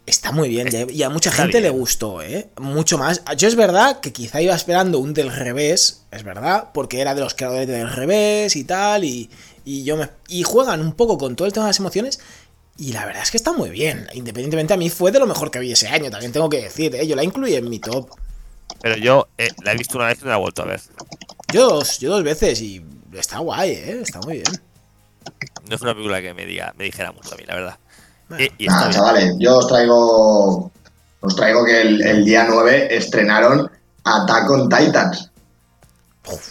Está muy bien, Es- y a mucha gente le gustó, ¿eh? Mucho más. Yo es verdad que quizá iba esperando un del revés, es verdad, porque era de los creadores del revés y tal, y, y yo me... Y juegan un poco con todo el tema de las emociones, y la verdad es que está muy bien. Independientemente, a mí fue de lo mejor que vi ese año, también tengo que decir, ¿eh? Yo la incluí en mi top. Pero yo eh, la he visto una vez y no la he vuelto a ver. Yo dos, yo dos veces, y está guay, ¿eh? Está muy bien. No es una película que me diga, me dijera mucho a mí, la verdad. Bueno. Y, y está Nada, bien. chavales, yo os traigo. Os traigo que el, el día 9 estrenaron Attack on Titans.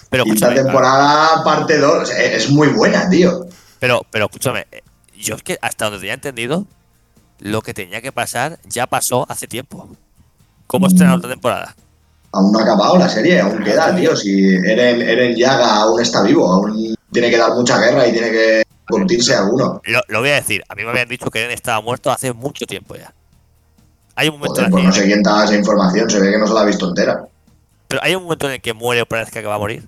Pero Quinta temporada, parte 2. Es, es muy buena, tío. pero, pero escúchame, eh, yo es que hasta donde tenía entendido, lo que tenía que pasar ya pasó hace tiempo. ¿Cómo estrenar otra temporada? Aún no ha acabado la serie, aún queda, tío. Si Eren, Eren Yaga aún está vivo, aún tiene que dar mucha guerra y tiene que curtirse alguno. Lo, lo voy a decir, a mí me habían dicho que Eren estaba muerto hace mucho tiempo ya. Hay un momento Joder, en pues no sé quién da esa información, se ve que no se la ha visto entera. pero hay un momento en el que muere o parece que va a morir.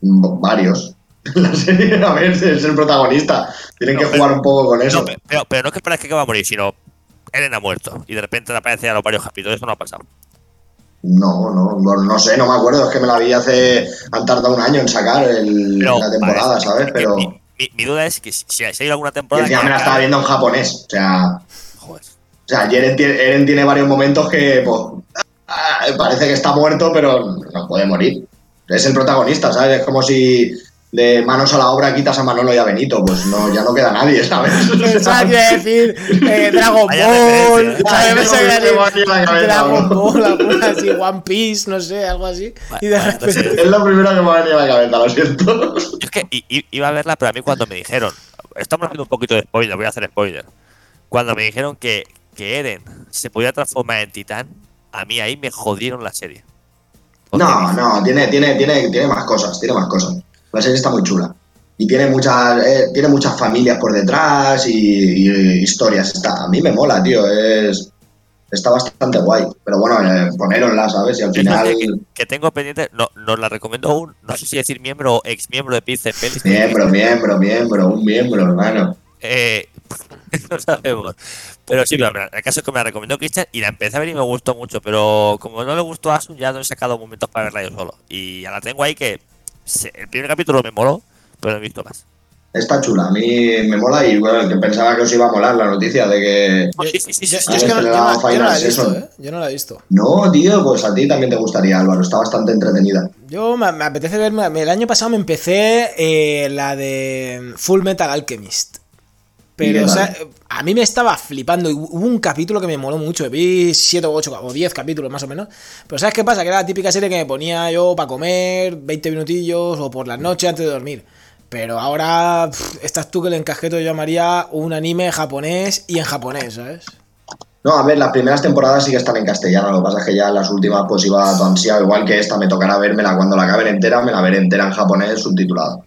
Mm, Varios. *laughs* La serie, a ver, es el protagonista. Tienen No, que pero- jugar un poco con eso. No, pero, pero no es que parezca que va a morir, sino Eren ha muerto y de repente aparece a los varios capítulos. Eso no ha pasado. No, no, no, no sé, no me acuerdo. Es que me la vi hace. Han tardado un año en sacar el- Pero, la temporada, ¿sabes? es que Pero. Mi, mi- mi duda es que si, si ha ido alguna Y temporada. que me la estaba viendo en japonés. O sea. Joder. O sea, Eren tiene, Eren tiene varios momentos que, pues, ah, parece que está muerto, pero no puede morir. Es el protagonista, ¿sabes? Es como si de manos a la obra quitas a Manolo y a Benito, pues no, ya no queda nadie, ¿sabes? *laughs* Pensaba que decir eh, *laughs* Dragon Vaya Ball, cabeza, Dragon. Ball, alguna así, One Piece, no sé, algo así. Y de Vale, repente. entonces- es lo primero que me ha venido a la cabeza, lo siento. Yo es que iba a verla, pero a mí cuando me dijeron. Estamos haciendo un poquito de spoiler, voy a hacer spoiler. Cuando me dijeron que, que Eren se podía transformar en titán, a mí ahí me jodieron la serie. No, no, tiene, tiene, tiene, tiene más cosas, tiene más cosas. La serie está muy chula. Y tiene muchas, eh, tiene muchas familias por detrás y, y historias. Está, a mí me mola, tío. Es, está bastante guay. Pero bueno, eh, ponérosla, ¿sabes? Y al final. que, que tengo pendiente, no, nos la recomiendo un, no sé si decir miembro o ex miembro de Pizza Pelis. Miembro, miembro, miembro, un miembro, hermano. Eh, *laughs* no sabemos. Pero sí, pero el caso es que me la recomendó Christian y la empecé a ver y me gustó mucho. Pero como no le gustó a Asun, ya no he sacado momentos para verla yo solo. Y ya la tengo ahí que el primer capítulo me moló, pero no he visto más. Está chula, a mí me mola y bueno, que pensaba que os iba a molar la noticia de que. Sí, sí, sí, Yo, sí, yo es sí. que no, yo no- yo no la he visto. ¿eh? Yo no la he visto. No, tío, pues a ti también te gustaría, Álvaro. Está bastante entretenida. Yo me, me apetece verme. El año pasado me empecé eh, la de Full Metal Alchemist. ¿Y Pero, o sea, a mí me estaba flipando. y Hubo un capítulo que me moló mucho. Vi 7 o 8 o 10 capítulos más o menos. Pero ¿sabes qué pasa? Que era la típica serie que me ponía yo para comer 20 minutillos o por las noches antes de dormir. Pero ahora pff, estás tú que le encasqueto yo llamaría un anime japonés y en japonés, ¿sabes? No, a ver, las primeras temporadas sí que están en castellano. Lo que pasa es que ya las últimas, pues iba todo ansiado. Igual que esta, me tocará vérmela cuando la acaben entera, me la veré entera en japonés subtitulada.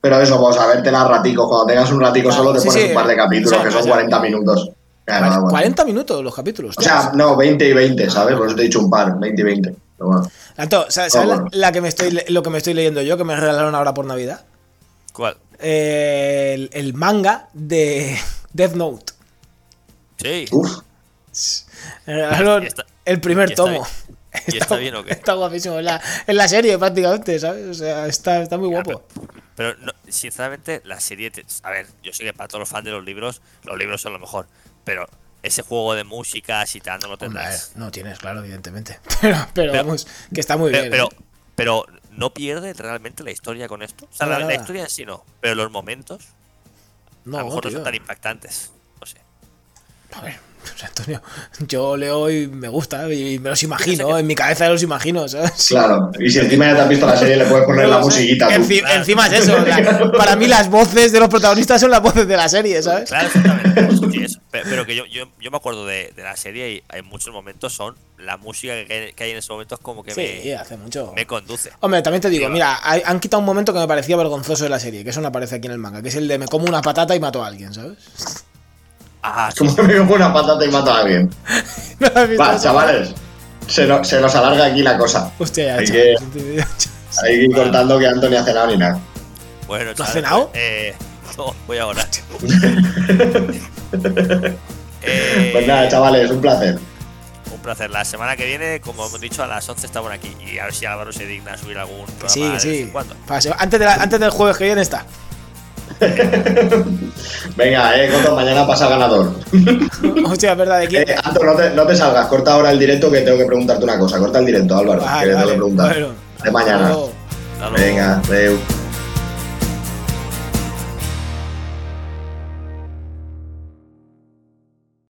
Pero eso, pues a vértela a raticos. Cuando tengas un ratico Claro, solo, te sí, pones sí. un par de capítulos, O sea, que son o sea, 40 minutos. Claro, Cuare- bueno. 40 minutos los capítulos. O sea, no, 20 y 20, ¿sabes? Por eso te he dicho un par, 20 y 20. Pero bueno. Tanto, ¿sabes, sabes Ah, la- que me estoy, lo que me estoy leyendo yo, que me regalaron ahora por Navidad? ¿Cuál? Eh, el, el manga de Death Note. Sí. Uf, Me regalaron está- el primer está tomo. y *laughs* está bien o qué? Está guapísimo. En la, en la serie prácticamente, ¿sabes? O sea, está, está muy guapo. Pero no, sinceramente, la serie. te- a ver, yo sé que para todos los fans de los libros, los libros son lo mejor. Pero ese juego de música, si tal, no lo Hombre, tendrás. no tienes, claro, evidentemente. *laughs* Pero, pero, Pero- vamos, que está muy Pero, bien. pero, ¿eh? pero no pierde realmente la historia con esto. O sea, la, historia en sí no. Pero los momentos no, a lo mejor no son tan impactantes. No sé. A ver, *laughs* Antonio, yo leo y me gusta y me los imagino, en mi cabeza los imagino, ¿sabes? claro. Y si encima ya te has visto la serie, le puedes poner la musiquita. tú. Enci- Claro. Encima es eso. *laughs* la- para mí las voces de los protagonistas son las voces de la serie, ¿sabes? Claro, exactamente. Eso. Pero que yo, yo, yo me acuerdo de, de la serie y en muchos momentos son la música que hay, que hay en esos momentos como que Sí, hace mucho. me, me conduce. Hombre, también te digo, Sí, mira, hay- han quitado un momento que me parecía vergonzoso de la serie, que eso no aparece aquí en el manga, que es el de me como una patata y mato a alguien, ¿sabes? Ah, sí, Como *laughs* me como una patata y mato a alguien. *laughs* ¿No Va, chavales. Se, no- se nos alarga aquí la cosa. Hostia, ya, Hay chaval, que- Hay que ir cortando que Anthony ha cenado ni nada. bueno, ¿Lo has chavales, cenado? Eh, no, voy ahora. *laughs* Eh, Pues nada, chavales, un placer. Un placer. La semana que viene, como hemos dicho, a las 11 estamos aquí. Y a ver si Álvaro se digna a subir algún programa Sí, de vez sí. en cuando. Antes, de la- antes del jueves que viene está. *laughs* Venga, eh, Coto, mañana pasa ganador. *laughs* Hostia, es verdad, de quién. Eh, Anto, no te, no te salgas, corta ahora el directo que tengo que preguntarte una cosa. Corta el directo, Álvaro, Vale, que tengo vale, que preguntar. bueno. De mañana. Hasta luego. Venga, Deu.